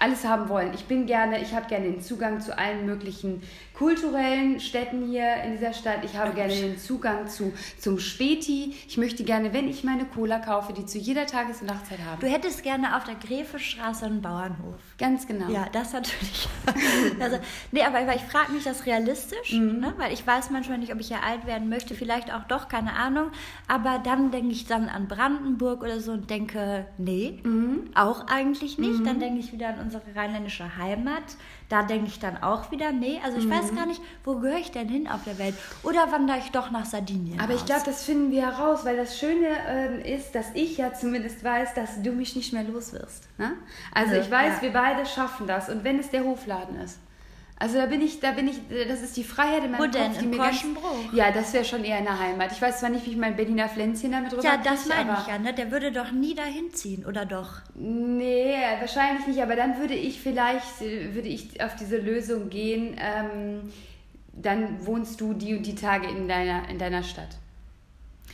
Alles haben wollen. Ich bin gerne, ich habe gerne den Zugang zu allen möglichen kulturellen Städten hier in dieser Stadt. Ich habe gerne den Zugang zu, zum Späti. Ich möchte gerne, wenn ich meine Cola kaufe, die zu jeder Tages- und Nachtzeit haben. du hättest gerne auf der Gräfestraße einen Bauernhof. Ganz genau. Ja, das natürlich. also, nee, aber, ich frage mich das realistisch, Mhm. ne? weil ich weiß manchmal nicht, ob ich ja alt werden möchte, vielleicht auch doch, keine Ahnung. Aber dann denke ich dann an Brandenburg oder so und denke, nee, Mhm. auch eigentlich nicht. Dann denke ich wieder an unsere rheinländische Heimat. Da denke ich dann auch wieder, nee, also ich Mhm. weiß gar nicht, wo gehöre ich denn hin auf der Welt? Oder wandere ich doch nach Sardinien? Aber ich aus? glaube, das finden wir heraus, weil das Schöne ähm, ist, dass ich ja zumindest weiß, dass du mich nicht mehr los wirst. Ne? Also Ja, ich weiß, ja. wir beide schaffen das. Und wenn es der Hofladen ist. Also da bin ich, da bin ich, das ist die Freiheit in meinem Wo Kopf, denn? die Im mir ganz? Ja, das wäre schon eher in der Heimat. Ich weiß zwar nicht, wie ich mein Berliner Pflänzchen damit rüber Ja, das meine ich ja, ne? Der würde doch nie dahin ziehen, oder doch? Nee, wahrscheinlich nicht, aber dann würde ich vielleicht, würde ich auf diese Lösung gehen, ähm, dann wohnst du die und die Tage in deiner, in deiner Stadt.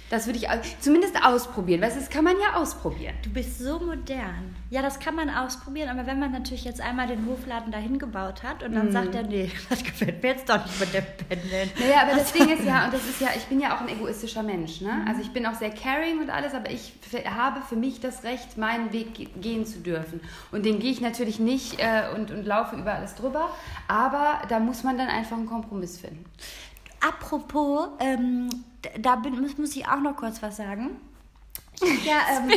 Das würde ich zumindest ausprobieren. Weißt das kann man ja ausprobieren. Du bist so modern. Ja, das kann man ausprobieren, aber wenn man natürlich jetzt einmal den Hofladen dahin gebaut hat und dann sagt er, nee, das gefällt mir jetzt doch nicht mit dem Pendeln. Naja, aber das Ding ist ja, und das ist ja, ich bin ja auch ein egoistischer Mensch, ne? Also ich bin auch sehr caring und alles, aber ich habe für mich das Recht, meinen Weg ge- gehen zu dürfen. Und den gehe ich natürlich nicht äh, und, und laufe über alles drüber, aber da muss man dann einfach einen Kompromiss finden. Apropos, ähm, da bin, muss, muss ich auch noch kurz was sagen. Ich ja, ähm,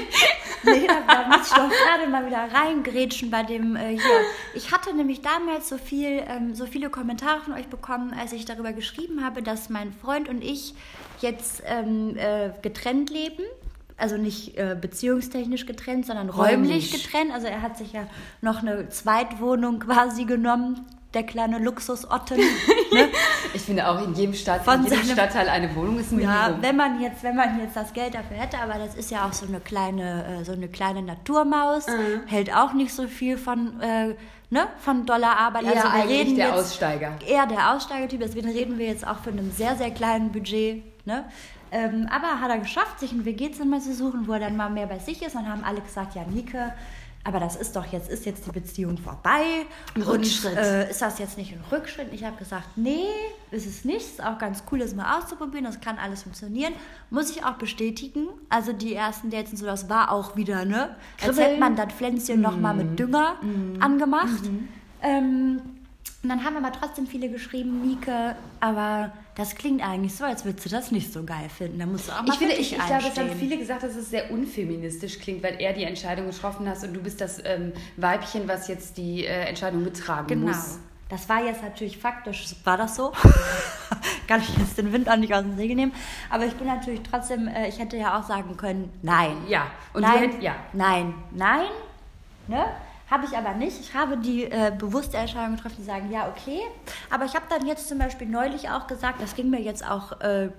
nee, da, da muss ich doch gerade mal wieder reingrätschen bei dem äh, hier. Ich hatte nämlich damals so viel, ähm, so viele Kommentare von euch bekommen, als ich darüber geschrieben habe, dass mein Freund und ich jetzt ähm, äh, getrennt leben. Also nicht äh, beziehungstechnisch getrennt, sondern räumlich. Räumlich. getrennt. Also er hat sich ja noch eine Zweitwohnung quasi genommen, der kleine Luxusotten. ne? Ich finde auch in jedem, Stadt, Von in jedem seinem- Stadtteil eine Wohnung ist ein Ja, Minimum. wenn man jetzt, wenn man jetzt das Geld dafür hätte, aber das ist ja auch so eine kleine, äh, so eine kleine Naturmaus, Mhm. hält auch nicht so viel von, äh, ne, von Dollararbeit. Eher also wir eigentlich reden der jetzt Aussteiger. eher der Aussteigertyp. Deswegen reden wir jetzt auch von einem sehr, sehr kleinen Budget. Ne? Ähm, aber hat er geschafft, sich ein WG-Zimmer zu suchen, wo er dann mal mehr bei sich ist. Und haben alle gesagt, ja, Nike, aber das ist doch jetzt, ist jetzt die Beziehung vorbei. Ein und Rückschritt. äh, ist das jetzt nicht ein Rückschritt? Ich habe gesagt, nee, ist es nicht. Ist auch ganz cool, das mal auszuprobieren. Das kann alles funktionieren. Muss ich auch bestätigen. Also die ersten Dates und so, das war auch wieder, ne? Als Kribbeln. hätte man das Pflänzchen noch mal mit Dünger angemacht. Ähm, und dann haben aber trotzdem viele geschrieben, Mieke, aber das klingt eigentlich so, als würdest du das nicht so geil finden. Da musst du auch mal Ich finde, ich, ich glaube, es haben viele gesagt, dass es sehr unfeministisch klingt, weil er die Entscheidung getroffen hat und du bist das ähm, Weibchen, was jetzt die äh, Entscheidung mittragen Genau. muss. Das war jetzt natürlich faktisch, war das so? Kann ich jetzt den Wind auch nicht aus dem Segel nehmen. Aber ich bin natürlich trotzdem, äh, ich hätte ja auch sagen können, nein. Ja, und nein, hätt- ja. nein, nein, ne? Habe ich aber nicht. Ich habe die äh, bewusste Entscheidung getroffen, zu sagen, ja, okay. Aber ich habe dann jetzt zum Beispiel neulich auch gesagt, das ging mir jetzt auch, äh,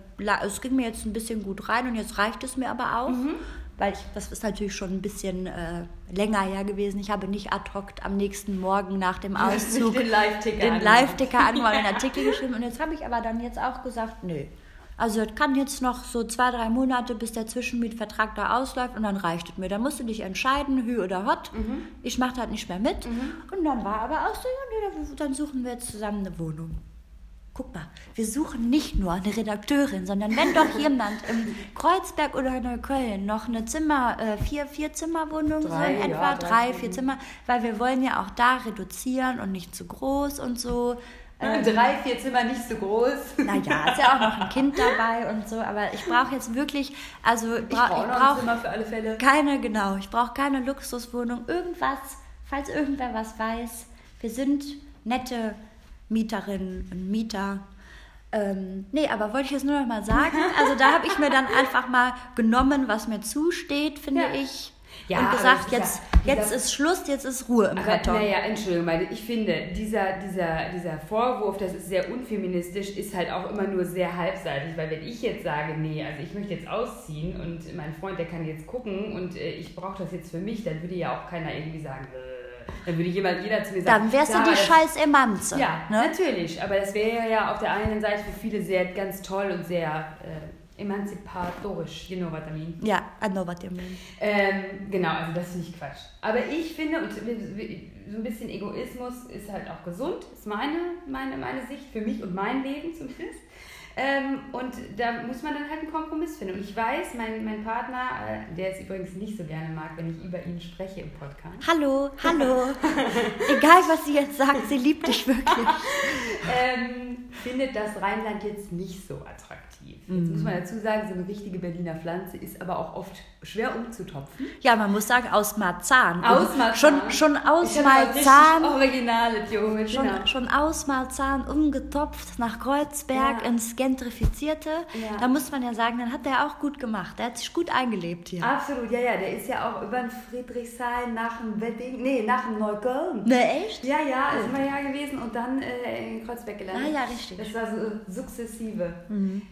es ging mir jetzt ein bisschen gut rein und jetzt reicht es mir aber auch. Mhm. Weil ich, das ist natürlich schon ein bisschen äh, länger her gewesen. Ich habe nicht ad hoc am nächsten Morgen nach dem Auszug den Live-Ticker den angemacht. Den Artikel geschrieben. Und jetzt habe ich aber dann jetzt auch gesagt, nö. Also es kann jetzt noch so zwei, drei Monate, bis der Zwischenmietvertrag da ausläuft und dann reicht es mir. Da musst du dich entscheiden, Hü oder Hot. Mhm. Ich mache das nicht mehr mit. Und dann war aber auch so, ja, nee, dann suchen wir jetzt zusammen eine Wohnung. Guck mal, wir suchen nicht nur eine Redakteurin, sondern wenn doch jemand im Kreuzberg oder in Neukölln noch eine Zimmer, äh, vier, vier Zimmerwohnung so Drei, ja, etwa, drei, drei, vier Zimmer, weil wir wollen ja auch da reduzieren und nicht zu groß und so. Ähm, Drei, vier Zimmer nicht so groß. naja, ist ja auch noch ein Kind dabei und so, aber ich brauche jetzt wirklich, also ich Ich brauche brauch Zimmer für alle Fälle. keine, genau, ich brauche keine Luxuswohnung, irgendwas, falls irgendwer was weiß. Wir sind nette Mieterinnen und Mieter. Ähm, nee, aber wollte ich jetzt nur noch mal sagen. Also da habe ich mir dann einfach mal genommen, was mir zusteht, finde Ja. ich. Ja, und gesagt, ja- jetzt, dieser- jetzt ist Schluss, jetzt ist Ruhe im Aber Karton. naja, Entschuldigung, meine, ich finde, dieser, dieser, dieser Vorwurf, das ist sehr unfeministisch, ist halt auch immer nur sehr halbseitig, weil wenn ich jetzt sage, nee, also ich möchte jetzt ausziehen und mein Freund, der kann jetzt gucken und äh, ich brauche das jetzt für mich, dann würde ja auch keiner irgendwie sagen, äh, dann würde jemand, jeder zu mir sagen, dann wärst du Sarah, die das- scheiß Emanze. Ja, ne? natürlich, aber das wäre ja auf der einen Seite für viele sehr ganz toll und sehr äh, emanzipatorisch, you know what I mean. Ja, I know what you mean. Ähm, genau, also das finde ich Quatsch. Aber ich finde, und so ein bisschen Egoismus ist halt auch gesund, ist meine, meine, meine Sicht, für mich und mein Leben zumindest. Ähm, und da muss man dann halt einen Kompromiss finden. Und ich weiß, mein, mein Partner, äh, der es übrigens nicht so gerne mag, wenn ich über ihn spreche im Podcast, Hallo, hallo. Egal, was sie jetzt sagt, sie liebt dich wirklich. ähm, findet das Rheinland jetzt nicht so attraktiv. Jetzt muss man dazu sagen, so eine richtige Berliner Pflanze ist aber auch oft schwer umzutopfen. Ja, man muss sagen, aus Marzahn. Aus Marzahn. Schon, schon aus Ich Marzahn. Originale, Junge, Schon, genau. schon aus Marzahn umgetopft nach Kreuzberg Ja. ins Gentrifizierte. Ja. Da muss man ja sagen, dann hat der auch gut gemacht. Der hat sich gut eingelebt hier. Absolut, ja, ja, der ist ja auch über den Friedrichshain nach dem Wedding, nee, nach dem Neukölln. Ne, echt? Ja, ja, ist mal ja gewesen und dann äh, in Kreuzberg gelandet. Ah ja, richtig. Das war so sukzessive.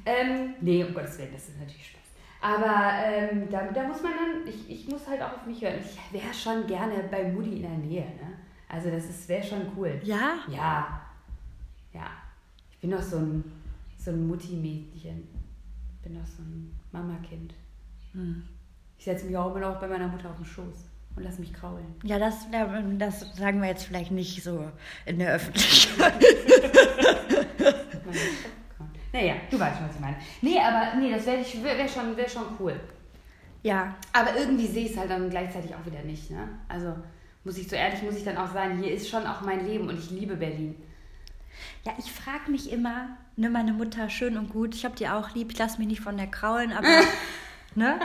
Ähm, nee, um Gottes Willen, das ist natürlich Spaß. Aber ähm, da, da muss man dann, ich, ich muss halt auch auf mich hören. Ich wäre schon gerne bei Mutti in der Nähe, ne? Also das wäre schon cool. Ja? Ja, ja. Ich bin doch so ein, so ein Mutti-Mädchen. Ich bin doch so ein Mamakind. Ich setze mich auch immer noch bei meiner Mutter auf den Schoß und lass mich kraulen. Ja, das, das sagen wir jetzt vielleicht nicht so in der Öffentlichkeit. Naja, du weißt schon, was ich meine. Nee, aber nee, das wäre wär schon, wär schon cool. Ja, Aber irgendwie sehe ich es halt dann gleichzeitig auch wieder nicht, ne? Also muss ich so ehrlich, muss ich dann auch sagen, hier ist schon auch mein Leben und ich liebe Berlin. Ja, ich frage mich immer, ne, meine Mutter schön und gut, ich habe die auch lieb, ich lasse mich nicht von der kraulen, aber ne?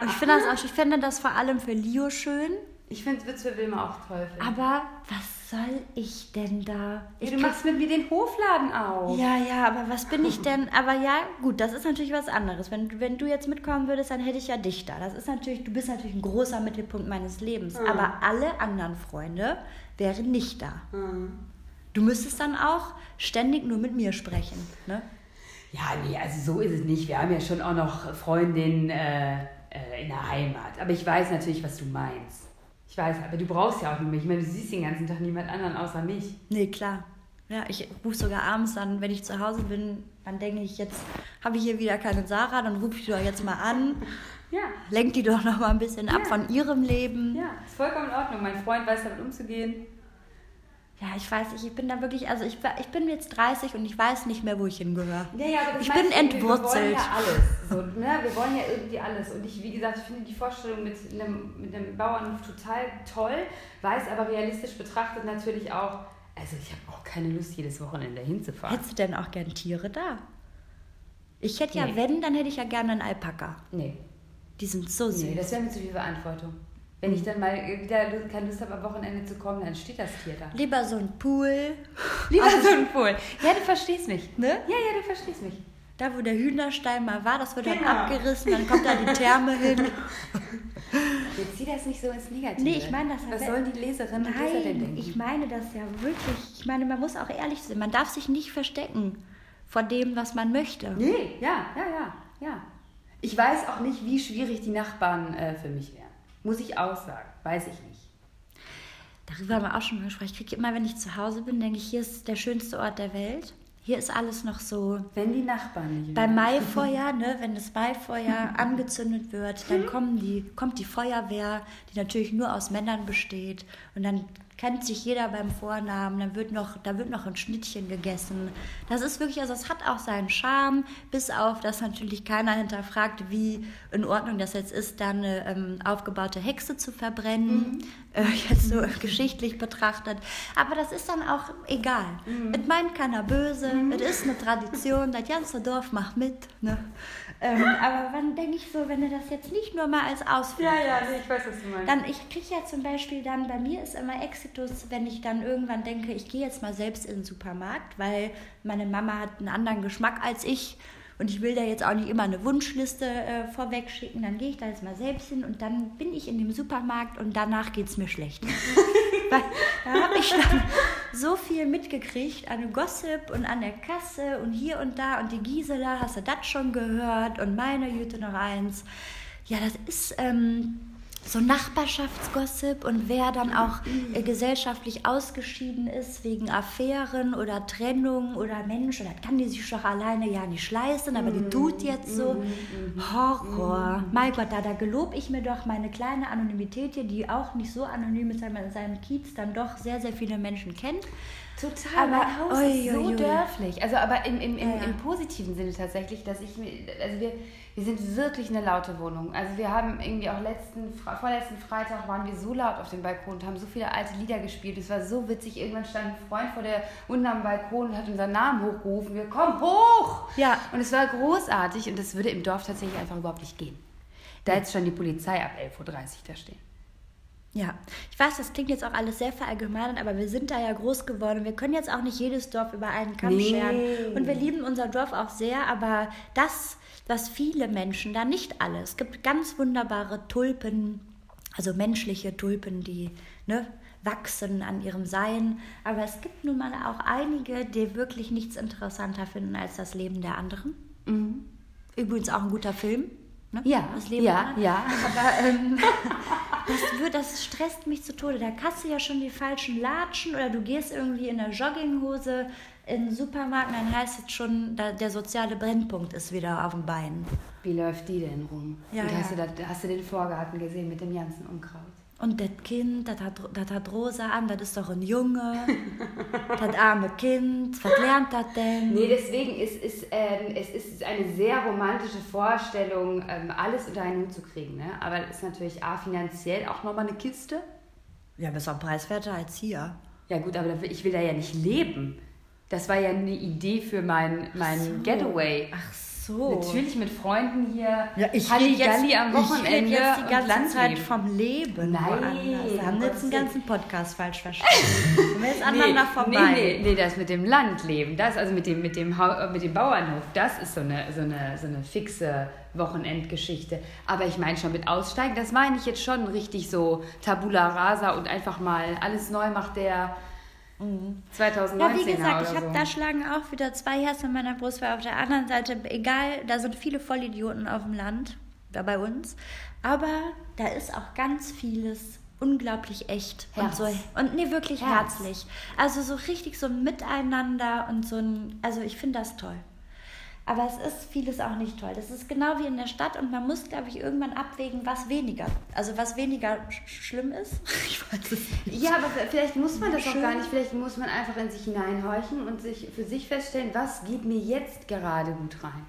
Und ich finde das auch, ich finde das vor allem für Leo schön, Ich finde Witz für Wilma auch toll. Aber was soll ich denn da? Ich du machst mit mir den Hofladen auf. ja, ja, aber was bin ich denn? Aber ja, gut, das ist natürlich was anderes. Wenn, du- wenn du jetzt mitkommen würdest, dann hätte ich ja dich da. Das ist natürlich, du bist natürlich ein großer Mittelpunkt meines Lebens. Aber alle anderen Freunde wären nicht da. Du müsstest dann auch ständig nur mit mir sprechen. Ne? Ja, nee, also so ist es nicht. Wir haben ja schon auch noch Freundinnen äh, äh, in der Heimat. Aber ich weiß natürlich, was du meinst. Ich weiß, aber du brauchst ja auch nur mich. Ich meine, du siehst den ganzen Tag niemand anderen außer mich. Nee, klar. Ja, ich rufe sogar abends dann, wenn ich zu Hause bin, dann denke ich, jetzt habe ich hier wieder keine Sarah, dann rufe ich sie doch jetzt mal an. Ja. Lenkt die doch noch mal ein bisschen ab Ja. von ihrem Leben. Ja, ist vollkommen in Ordnung. Mein Freund weiß damit umzugehen. Ja, ich weiß nicht, ich bin da wirklich, also ich, ich bin jetzt 30 und ich weiß nicht mehr, wo ich hingehöre. Ja, ja, aber Ich bin irgendwie, Wir wollen entwurzelt. ja alles. So, ne? Wir wollen ja irgendwie alles. Und ich, wie gesagt, ich finde die Vorstellung mit einem, mit einem Bauernhof total toll, weiß aber realistisch betrachtet natürlich auch, also ich habe auch keine Lust, jedes Wochenende hinzufahren. Hättest du denn auch gern Tiere da? Ich hätte ja, Nee. wenn, dann hätte ich ja gerne einen Alpaka. Nee, Die sind so süß. nee, das wäre mir zu viel Verantwortung. Wenn ich dann mal wieder keine Lust habe, am Wochenende zu kommen, dann steht das Tier da. Lieber so ein Pool, Lieber so ein Pool. Ja, du verstehst mich. ne? Ja, ja, du verstehst mich. Da, wo der Hühnerstein mal war, das wird dann Genau. abgerissen, dann kommt da die Therme hin. Jetzt zieh das nicht so ins Negative. Nee, ich meine das Was aber- sollen die Leserinnen und Leser denn denken? ich meine das ja wirklich. Ich meine, man muss auch ehrlich sein. Man darf sich nicht verstecken vor dem, was man möchte. Nee, ja, ja, ja, ja. Ich weiß auch nicht, wie schwierig die Nachbarn äh, für mich wären. Muss ich auch sagen. Weiß ich nicht. Darüber haben wir auch schon mal gesprochen. Ich kriege immer, wenn ich zu Hause bin, denke ich, hier ist der schönste Ort der Welt. Hier ist alles noch so. Wenn die Nachbarn nicht Beim. Maifeuer, ne, wenn das Maifeuer angezündet wird, dann kommen die, kommt die Feuerwehr, die natürlich nur aus Männern besteht. Und dann kennt sich jeder beim Vornamen, dann wird noch, da wird noch ein Schnittchen gegessen. Das ist wirklich, also es hat auch seinen Charme, bis auf, dass natürlich keiner hinterfragt, wie in Ordnung das jetzt ist, da eine ähm, aufgebaute Hexe zu verbrennen, äh, jetzt so geschichtlich betrachtet. Aber das ist dann auch egal. Es meint keiner böse, es ist eine Tradition, das ganze Dorf macht mit. Ne? Ähm, aber wann denke ich so, wenn du das jetzt nicht nur mal als Ausflug Ja, ja, nee, ich weiß, was du meinst. dann, ich kriege ja zum Beispiel dann, bei mir ist immer Exitus, wenn ich dann irgendwann denke, ich gehe jetzt mal selbst in den Supermarkt, weil meine Mama hat einen anderen Geschmack als ich und ich will da jetzt auch nicht immer eine Wunschliste äh, vorweg schicken, dann gehe ich da jetzt mal selbst hin und dann bin ich in dem Supermarkt und danach geht es mir schlecht. weil da habe ich dann so viel mitgekriegt an Gossip und an der Kasse und hier und da und die Gisela, hast du das schon gehört und meine Jüte noch eins. Ja, das ist ähm, so Nachbarschaftsgossip und wer dann auch äh, gesellschaftlich ausgeschieden ist wegen Affären oder Trennung oder Mensch, oder das kann die sich doch alleine ja nicht leisten, aber die tut jetzt so. Horror. Mein Gott, da, da gelobe ich mir doch meine kleine Anonymität hier, die auch nicht so anonym ist, weil man in seinem Kiez dann doch sehr, sehr viele Menschen kennt. Total, Aber- mein Haus ist so dörflich. Also aber im, im, im, ja. im positiven Sinne tatsächlich, dass ich mir, also wir, wir sind wirklich eine laute Wohnung. Also wir haben irgendwie auch letzten, vorletzten Freitag waren wir so laut auf dem Balkon und haben so viele alte Lieder gespielt. Es war so witzig. Irgendwann stand ein Freund vor der unten am Balkon und hat unseren Namen hochgerufen. Wir kommen hoch! Ja. Und es war großartig und das würde im Dorf tatsächlich einfach überhaupt nicht gehen. Da jetzt schon die Polizei ab 11.30 Uhr da stehen. Ja, ich weiß, das klingt jetzt auch alles sehr verallgemeinert, aber wir sind da ja groß geworden. Wir können jetzt auch nicht jedes Dorf über einen Kamm Nee. scheren. Und wir lieben unser Dorf auch sehr, aber das, was viele Menschen, da nicht alle, es gibt ganz wunderbare Tulpen, also menschliche Tulpen, die ne, wachsen an ihrem Sein. Aber es gibt nun mal auch einige, die wirklich nichts interessanter finden als das Leben der anderen. Übrigens auch ein guter Film. Ne? Ja, das Leben ja, anderen. ja. Aber ähm, das, wird, das stresst mich zu Tode. Da kannst du ja schon die falschen Latschen oder du gehst irgendwie in der Jogginghose in den Supermarkt und dann heißt es schon, da, der soziale Brennpunkt ist wieder auf dem Bein. Wie läuft die denn rum? Ja, und ja. hast, du da, hast du den Vorgarten gesehen mit dem ganzen Unkraut? Und das Kind, das hat, das hat rosa an, das ist doch ein Junge. das arme Kind, was lernt das denn? Nee, deswegen ist, ist, ähm, es ist eine sehr romantische Vorstellung, ähm, alles unter einen Hut zu kriegen. Ne? Aber das ist natürlich A, finanziell auch nochmal eine Kiste. Ja, besser preiswerter als hier. Ja gut, aber ich will da ja nicht leben. Das war ja eine Idee für mein, mein So. Getaway. Ach so. Natürlich mit Freunden hier Ja, ich rede jetzt, am ich Wochenende jetzt die ganze. Zeit vom Leben. Nein. Wir haben jetzt den ganzen Podcast falsch verstanden. Sind wir jetzt aneinander vorbei? Nee, nee, nee, das mit dem Landleben, das also mit dem, mit dem, äh, mit dem Bauernhof, das ist so eine, so eine, so eine fixe Wochenendgeschichte. Aber ich meine schon mit Aussteigen, das meine ich jetzt schon richtig so Tabula Rasa und einfach mal alles neu macht der 2019 Ja, wie gesagt, ich habe so. da schlagen auch wieder zwei Herzen in meiner Brust, weil auf der anderen Seite, egal, da sind viele Vollidioten auf dem Land, da bei uns, aber da ist auch ganz vieles unglaublich echt Herz. und so und nee wirklich Herz. herzlich. Also so richtig so ein Miteinander und so ein also ich finde das toll. Aber es ist vieles auch nicht toll. Das ist genau wie in der Stadt und man muss, glaube ich, irgendwann abwägen, was weniger. Also was weniger sch schlimm ist. Ich weiß es nicht. Ja, aber vielleicht muss man das Schön. auch gar nicht. Vielleicht muss man einfach in sich hineinhorchen und sich für sich feststellen, was geht mir jetzt gerade gut rein.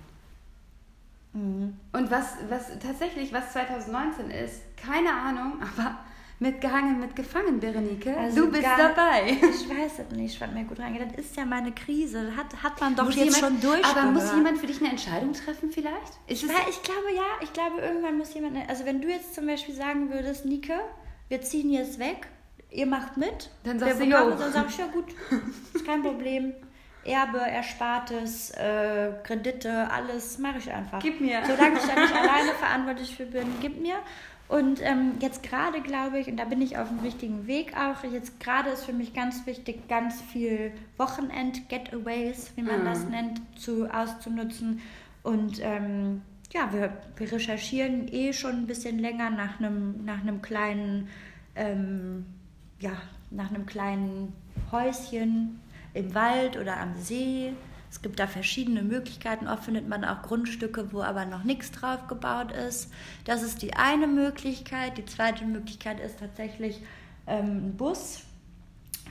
Mhm. Und was, was tatsächlich, was 2019 ist, keine Ahnung, aber mitgehangen, mitgefangen, Berenike. Also du bist gar, dabei. Ich weiß es nicht, ich fand mir gut reingegangen. Das ist ja meine Krise. Hat, hat man doch muss jetzt jemand, schon durch. Aber muss jemand für dich eine Entscheidung treffen vielleicht? Ist ich, ich glaube ja, ich glaube irgendwann muss jemand, also wenn du jetzt zum Beispiel sagen würdest, Nike, wir ziehen jetzt weg, ihr macht mit, dann sagst wir du ja. Dann sag ich, ja gut, ist kein Problem. Erbe, Erspartes, äh, Kredite, alles mache ich einfach. Gib mir. Solange ich da nicht alleine verantwortlich für bin, gib mir. Und ähm, jetzt gerade glaube ich, und da bin ich auf dem richtigen Weg auch, jetzt gerade ist für mich ganz wichtig, ganz viel Wochenend-Getaways, wie man mm. das nennt, zu, auszunutzen. Und ähm, ja, wir, wir, recherchieren eh schon ein bisschen länger nach einem, nach einem kleinen, ähm, ja, nach einem kleinen Häuschen im Wald oder am See es gibt da verschiedene Möglichkeiten. Oft findet man auch Grundstücke, wo aber noch nichts drauf gebaut ist. Das ist die eine Möglichkeit. Die zweite Möglichkeit ist tatsächlich ähm, ein Bus,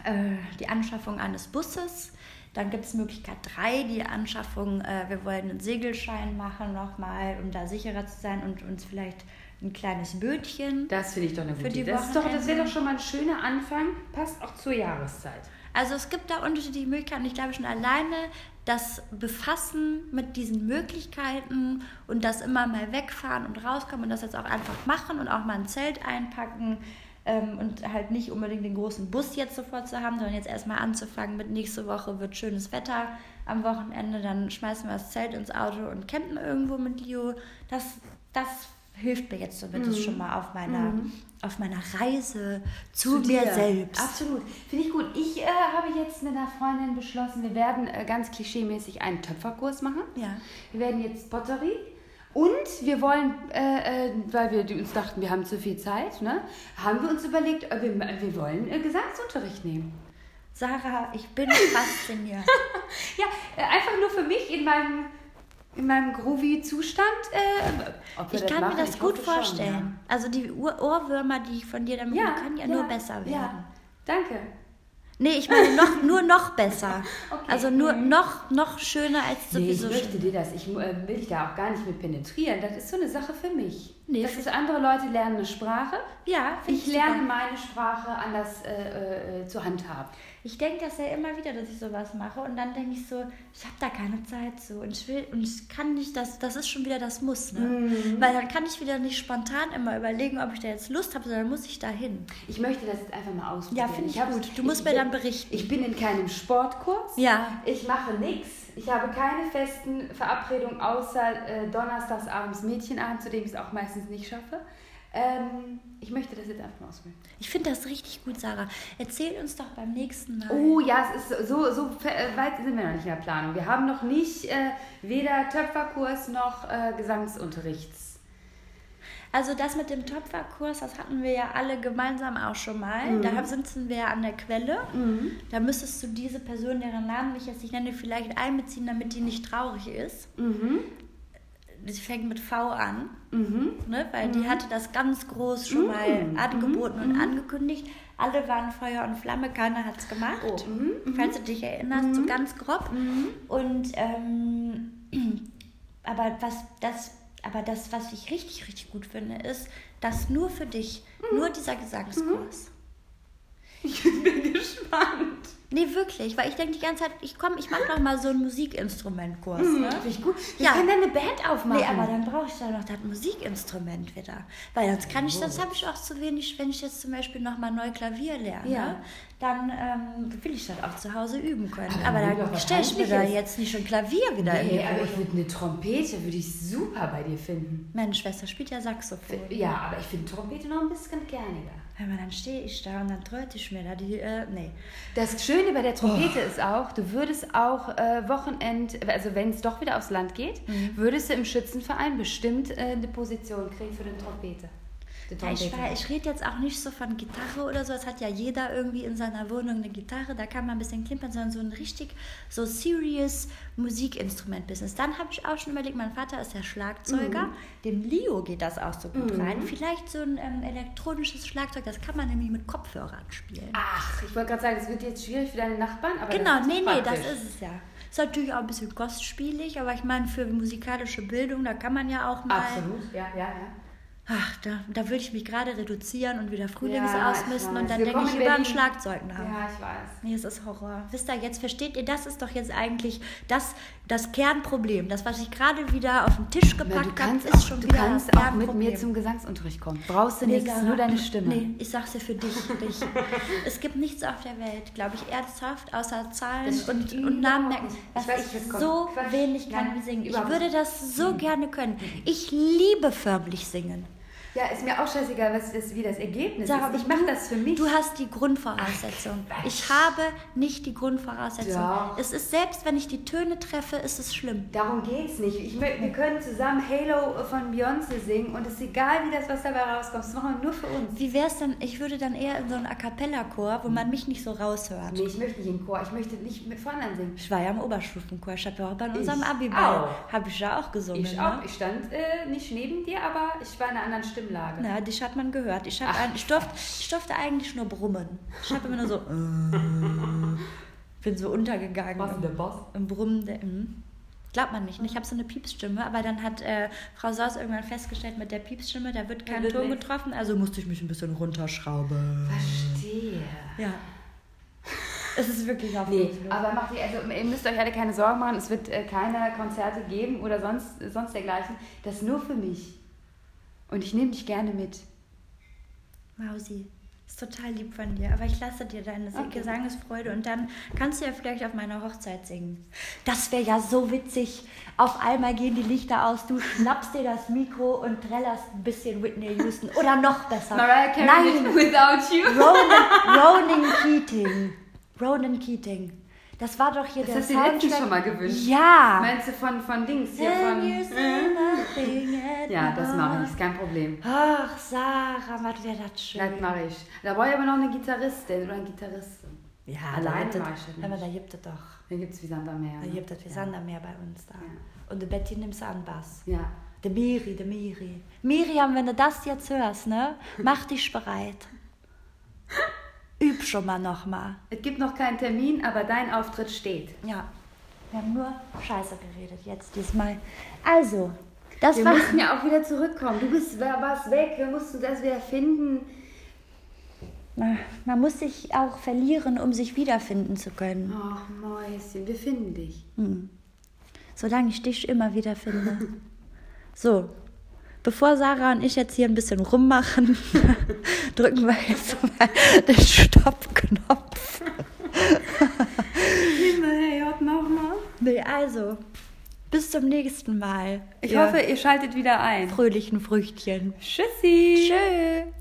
äh, die Anschaffung eines Busses. Dann gibt es Möglichkeit drei, die Anschaffung, äh, wir wollen einen Segelschein machen nochmal, um da sicherer zu sein und uns vielleicht ein kleines Bötchen. Das finde ich doch eine gute Idee. Das, das wäre doch schon mal ein schöner Anfang, passt auch zur Jahreszeit. Also es gibt da unterschiedliche Möglichkeiten. Ich glaube schon alleine das Befassen mit diesen Möglichkeiten und das immer mal wegfahren und rauskommen und das jetzt auch einfach machen und auch mal ein Zelt einpacken ähm, und halt nicht unbedingt den großen Bus jetzt sofort zu haben, sondern jetzt erstmal anzufangen mit nächste Woche wird schönes Wetter am Wochenende, dann schmeißen wir das Zelt ins Auto und campen irgendwo mit Leo. Das, das hilft mir jetzt zumindest mhm. schon mal auf meiner, mhm. auf meiner Reise zu, zu mir dir. selbst. Absolut. Finde ich gut. Ich äh, habe jetzt mit einer Freundin beschlossen, wir werden äh, ganz klischeemäßig einen Töpferkurs machen. Ja. Wir werden jetzt Pottery. Und wir wollen, äh, äh weil wir uns dachten, wir haben zu viel Zeit, ne, haben wir uns überlegt, äh, wir, wir wollen äh, Gesangsunterricht nehmen. Sarah, ich bin fasziniert. ja, einfach nur für mich in meinem in meinem groovy Zustand. Äh, ich kann machen? mir das gut vorstellen. Schon, ja. Also die Ohrwürmer, die ich von dir damit ja, können ja, ja, nur besser werden. Ja, danke. Nee, ich meine noch, nur noch besser. Okay. Also nur mhm. noch, noch schöner als sowieso. Nee, ich möchte dir das. Ich äh, will dich da auch gar nicht mit penetrieren. Das ist so eine Sache für mich. Nee, das ist, andere Leute lernen eine Sprache. Ja, ich, ich lerne meine Sprache anders äh, äh, zu handhaben ich denke das ja immer wieder, dass ich sowas mache und dann denke ich so, ich habe da keine Zeit so und ich will und ich kann nicht, das, das ist schon wieder das Muss, ne? Mhm. Weil dann kann ich wieder nicht spontan immer überlegen, ob ich da jetzt Lust habe, sondern muss ich da hin. Ich möchte das jetzt einfach mal ausprobieren. Ja, finde ich, ich gut. Du musst ich, mir dann berichten. Ich bin in keinem Sportkurs. Ja. Ich mache nichts. Ich habe keine festen Verabredungen außer äh, donnerstags abends Mädchenabend, zu dem ich es auch meistens nicht schaffe. Ähm, ich möchte das jetzt einfach mal ausprobieren. Ich finde das richtig gut, Sarah. Erzähl uns doch beim nächsten Mal. Oh ja, es ist so, so äh, weit sind wir noch nicht in der Planung. Wir haben noch nicht äh, weder Töpferkurs noch äh, Gesangsunterrichts. Also das mit dem Töpferkurs, das hatten wir ja alle gemeinsam auch schon mal. Mhm. Da sitzen wir an der Quelle. Mhm. Da müsstest du diese Person, deren Namen ich jetzt nicht nenne, vielleicht einbeziehen, damit die nicht traurig ist. Mhm sie fängt mit V an, mhm. ne, weil mhm. die hatte das ganz groß schon mhm. mal angeboten und mhm. angekündigt. Alle waren Feuer und Flamme, keiner hat es gemacht, oh. Mhm. falls du dich erinnerst, so ganz grob. Und ähm, aber was das, aber das, was ich richtig, richtig gut finde, ist, dass nur für dich, nur dieser Gesangskurs. Ich bin gespannt. Nee, wirklich, weil ich denke die ganze Zeit, ich komme, ich mache noch mal so einen Musikinstrumentkurs. Mhm, ne? ich gut. Wir ja. können dann eine Band aufmachen. Nee, aber dann brauche ich da noch das Musikinstrument wieder. Weil sonst kann ich, sonst habe ich auch zu wenig, wenn ich jetzt zum Beispiel noch mal neu Klavier lerne, ja. dann ähm, will ich das auch zu Hause üben können. Aber, aber dann stelle ich mir da jetzt nicht schon Klavier wieder nee, aber ich würde eine Trompete, würde ich super bei dir finden. Meine Schwester spielt ja Saxophon. Ja, aber ich finde Trompete noch ein bisschen kerniger. Aber dann stehe ich da und dann tröte ich mir da die, äh, nee. Das Schöne bei der Trompete oh. ist auch, du würdest auch äh, Wochenend, also wenn es doch wieder aufs Land geht, mhm. würdest du im Schützenverein bestimmt äh, eine Position kriegen für die Trompete. Ja, ich war- ich rede jetzt auch nicht so von Gitarre oder so. Es hat ja jeder irgendwie in seiner Wohnung eine Gitarre. Da kann man ein bisschen klimpern, sondern so ein richtig so serious Musikinstrument-Business. Dann habe ich auch schon überlegt, mein Vater ist ja Schlagzeuger. Dem Leo geht das auch so gut rein. Vielleicht so ein ähm, elektronisches Schlagzeug, das kann man nämlich mit Kopfhörern spielen. Ach, ich wollte gerade sagen, das wird jetzt schwierig für deine Nachbarn, aber Genau, nee, nee, das ist es ja. Ist natürlich auch ein bisschen kostspielig, aber ich meine, für musikalische Bildung, da kann man ja auch mal. Absolut, ja, ja, ja. Ach, da, da würde ich mich gerade reduzieren und wieder Frühlings Ja, ausmisten und dann Wir denke ich über ein Berlin- Schlagzeug nach. Ja, ich weiß. Nee, es ist Horror. Wisst ihr, jetzt versteht ihr, das ist doch jetzt eigentlich das, das Kernproblem. Das, was ich gerade wieder auf den Tisch gepackt du habe, kannst, ist auch, schon du wieder kannst das auch mit Kernproblem. mir zum Gesangsunterricht kommen. Brauchst du Nee, nichts, nur deine Stimme. Nee, ich sag's dir für dich. dich. es gibt nichts auf der Welt, glaube ich, ernsthaft, außer Zahlen und, und Namen merken, was Ich weiß ich, so Quatsch. wenig kann wie singen. Ich würde das so gerne können. Ich liebe förmlich singen. Ja, ist mir auch scheißegal, was das, wie das Ergebnis Sarah, ist. Ich mache das für mich. Du hast die Grundvoraussetzung. ich habe nicht die Grundvoraussetzung. Doch. Es ist selbst, wenn ich die Töne treffe, ist es schlimm. Darum geht's nicht. Ich, wir können zusammen Halo von Beyoncé singen und es ist egal, wie das, was dabei rauskommt. Das machen wir nur für uns. Wie wäre es denn, ich würde dann eher in so einen A Cappella-Chor, wo man mich nicht so raushört. Nee, ich möchte nicht im Chor. Ich möchte nicht mit vorne singen. Ich war ja im Oberstufenchor. Ich habe ja auch bei unserem auch. habe ich ja auch gesungen. Ich ne? auch. Ich stand äh, nicht neben dir, aber ich war in einer anderen Stimmlage. Na, dich hat man gehört. Ich, hab ich, durfte, ich durfte eigentlich nur brummen. Ich habe immer nur so. äh, bin so untergegangen. Warst du der Boss? Im Brummen. Der, mm. Glaubt man nicht. Ich habe so eine Piepsstimme, aber dann hat äh, Frau Saus irgendwann festgestellt, mit der Piepsstimme, da wird kein Ton getroffen, also musste ich mich ein bisschen runterschrauben. Verstehe. Ja. Es ist wirklich auf Nee, aber macht ihr, also ihr müsst euch alle keine Sorgen machen, es wird äh, keine Konzerte geben oder sonst, sonst dergleichen. Das ist nur für mich. Und ich nehme dich gerne mit. Mausi, ist total lieb von dir, aber ich lasse dir deine Okay. Gesangesfreude und dann kannst du ja vielleicht auf meiner Hochzeit singen. Das wäre ja so witzig. Auf einmal gehen die Lichter aus, du schnappst dir das Mikro und trällerst ein bisschen Whitney Houston oder noch besser. Mariah Carey Nein, Without You. Ronan, Ronan Keating. Ronan Keating. Das war doch hier Das der hast du dir letztens Soundtrack. schon mal gewünscht. Ja. Meinst du von, von Dings hier von. Ja, das mache ich, ist kein Problem. Ach, Sarah, was wäre das schön. Das mache ich. Da brauche ich aber noch eine Gitarristin oder einen Gitarristen. Ja, Alleine da das aber da gibt es doch. Da gibt es wie Sand am Meer. Da ne? gibt es wie Ja. Sand am Meer bei uns da. Ja. Und die Betty nimmst du an Bass. Ja. Der Miri, der Miri. Miriam, wenn du das jetzt hörst, ne, mach dich bereit. Üb schon mal noch mal. Es gibt noch keinen Termin, aber dein Auftritt steht. Ja. Wir haben nur Scheiße geredet jetzt diesmal. Also, das Wir war. mussten ja auch wieder zurückkommen. Du bist, warst weg, wir mussten das wieder finden. Na, Man muss sich auch verlieren, um sich wiederfinden zu können. Ach, Mäuschen, wir finden dich. Solange ich dich immer wieder finde. So, bevor Sarah und ich jetzt hier ein bisschen rummachen, drücken wir jetzt mal den Stoppknopf. Hey, hört nochmal. Nee, also, bis zum nächsten Mal. Ich ihr hoffe, ihr schaltet wieder ein. fröhlichen Früchtchen. Tschüssi. Tschö.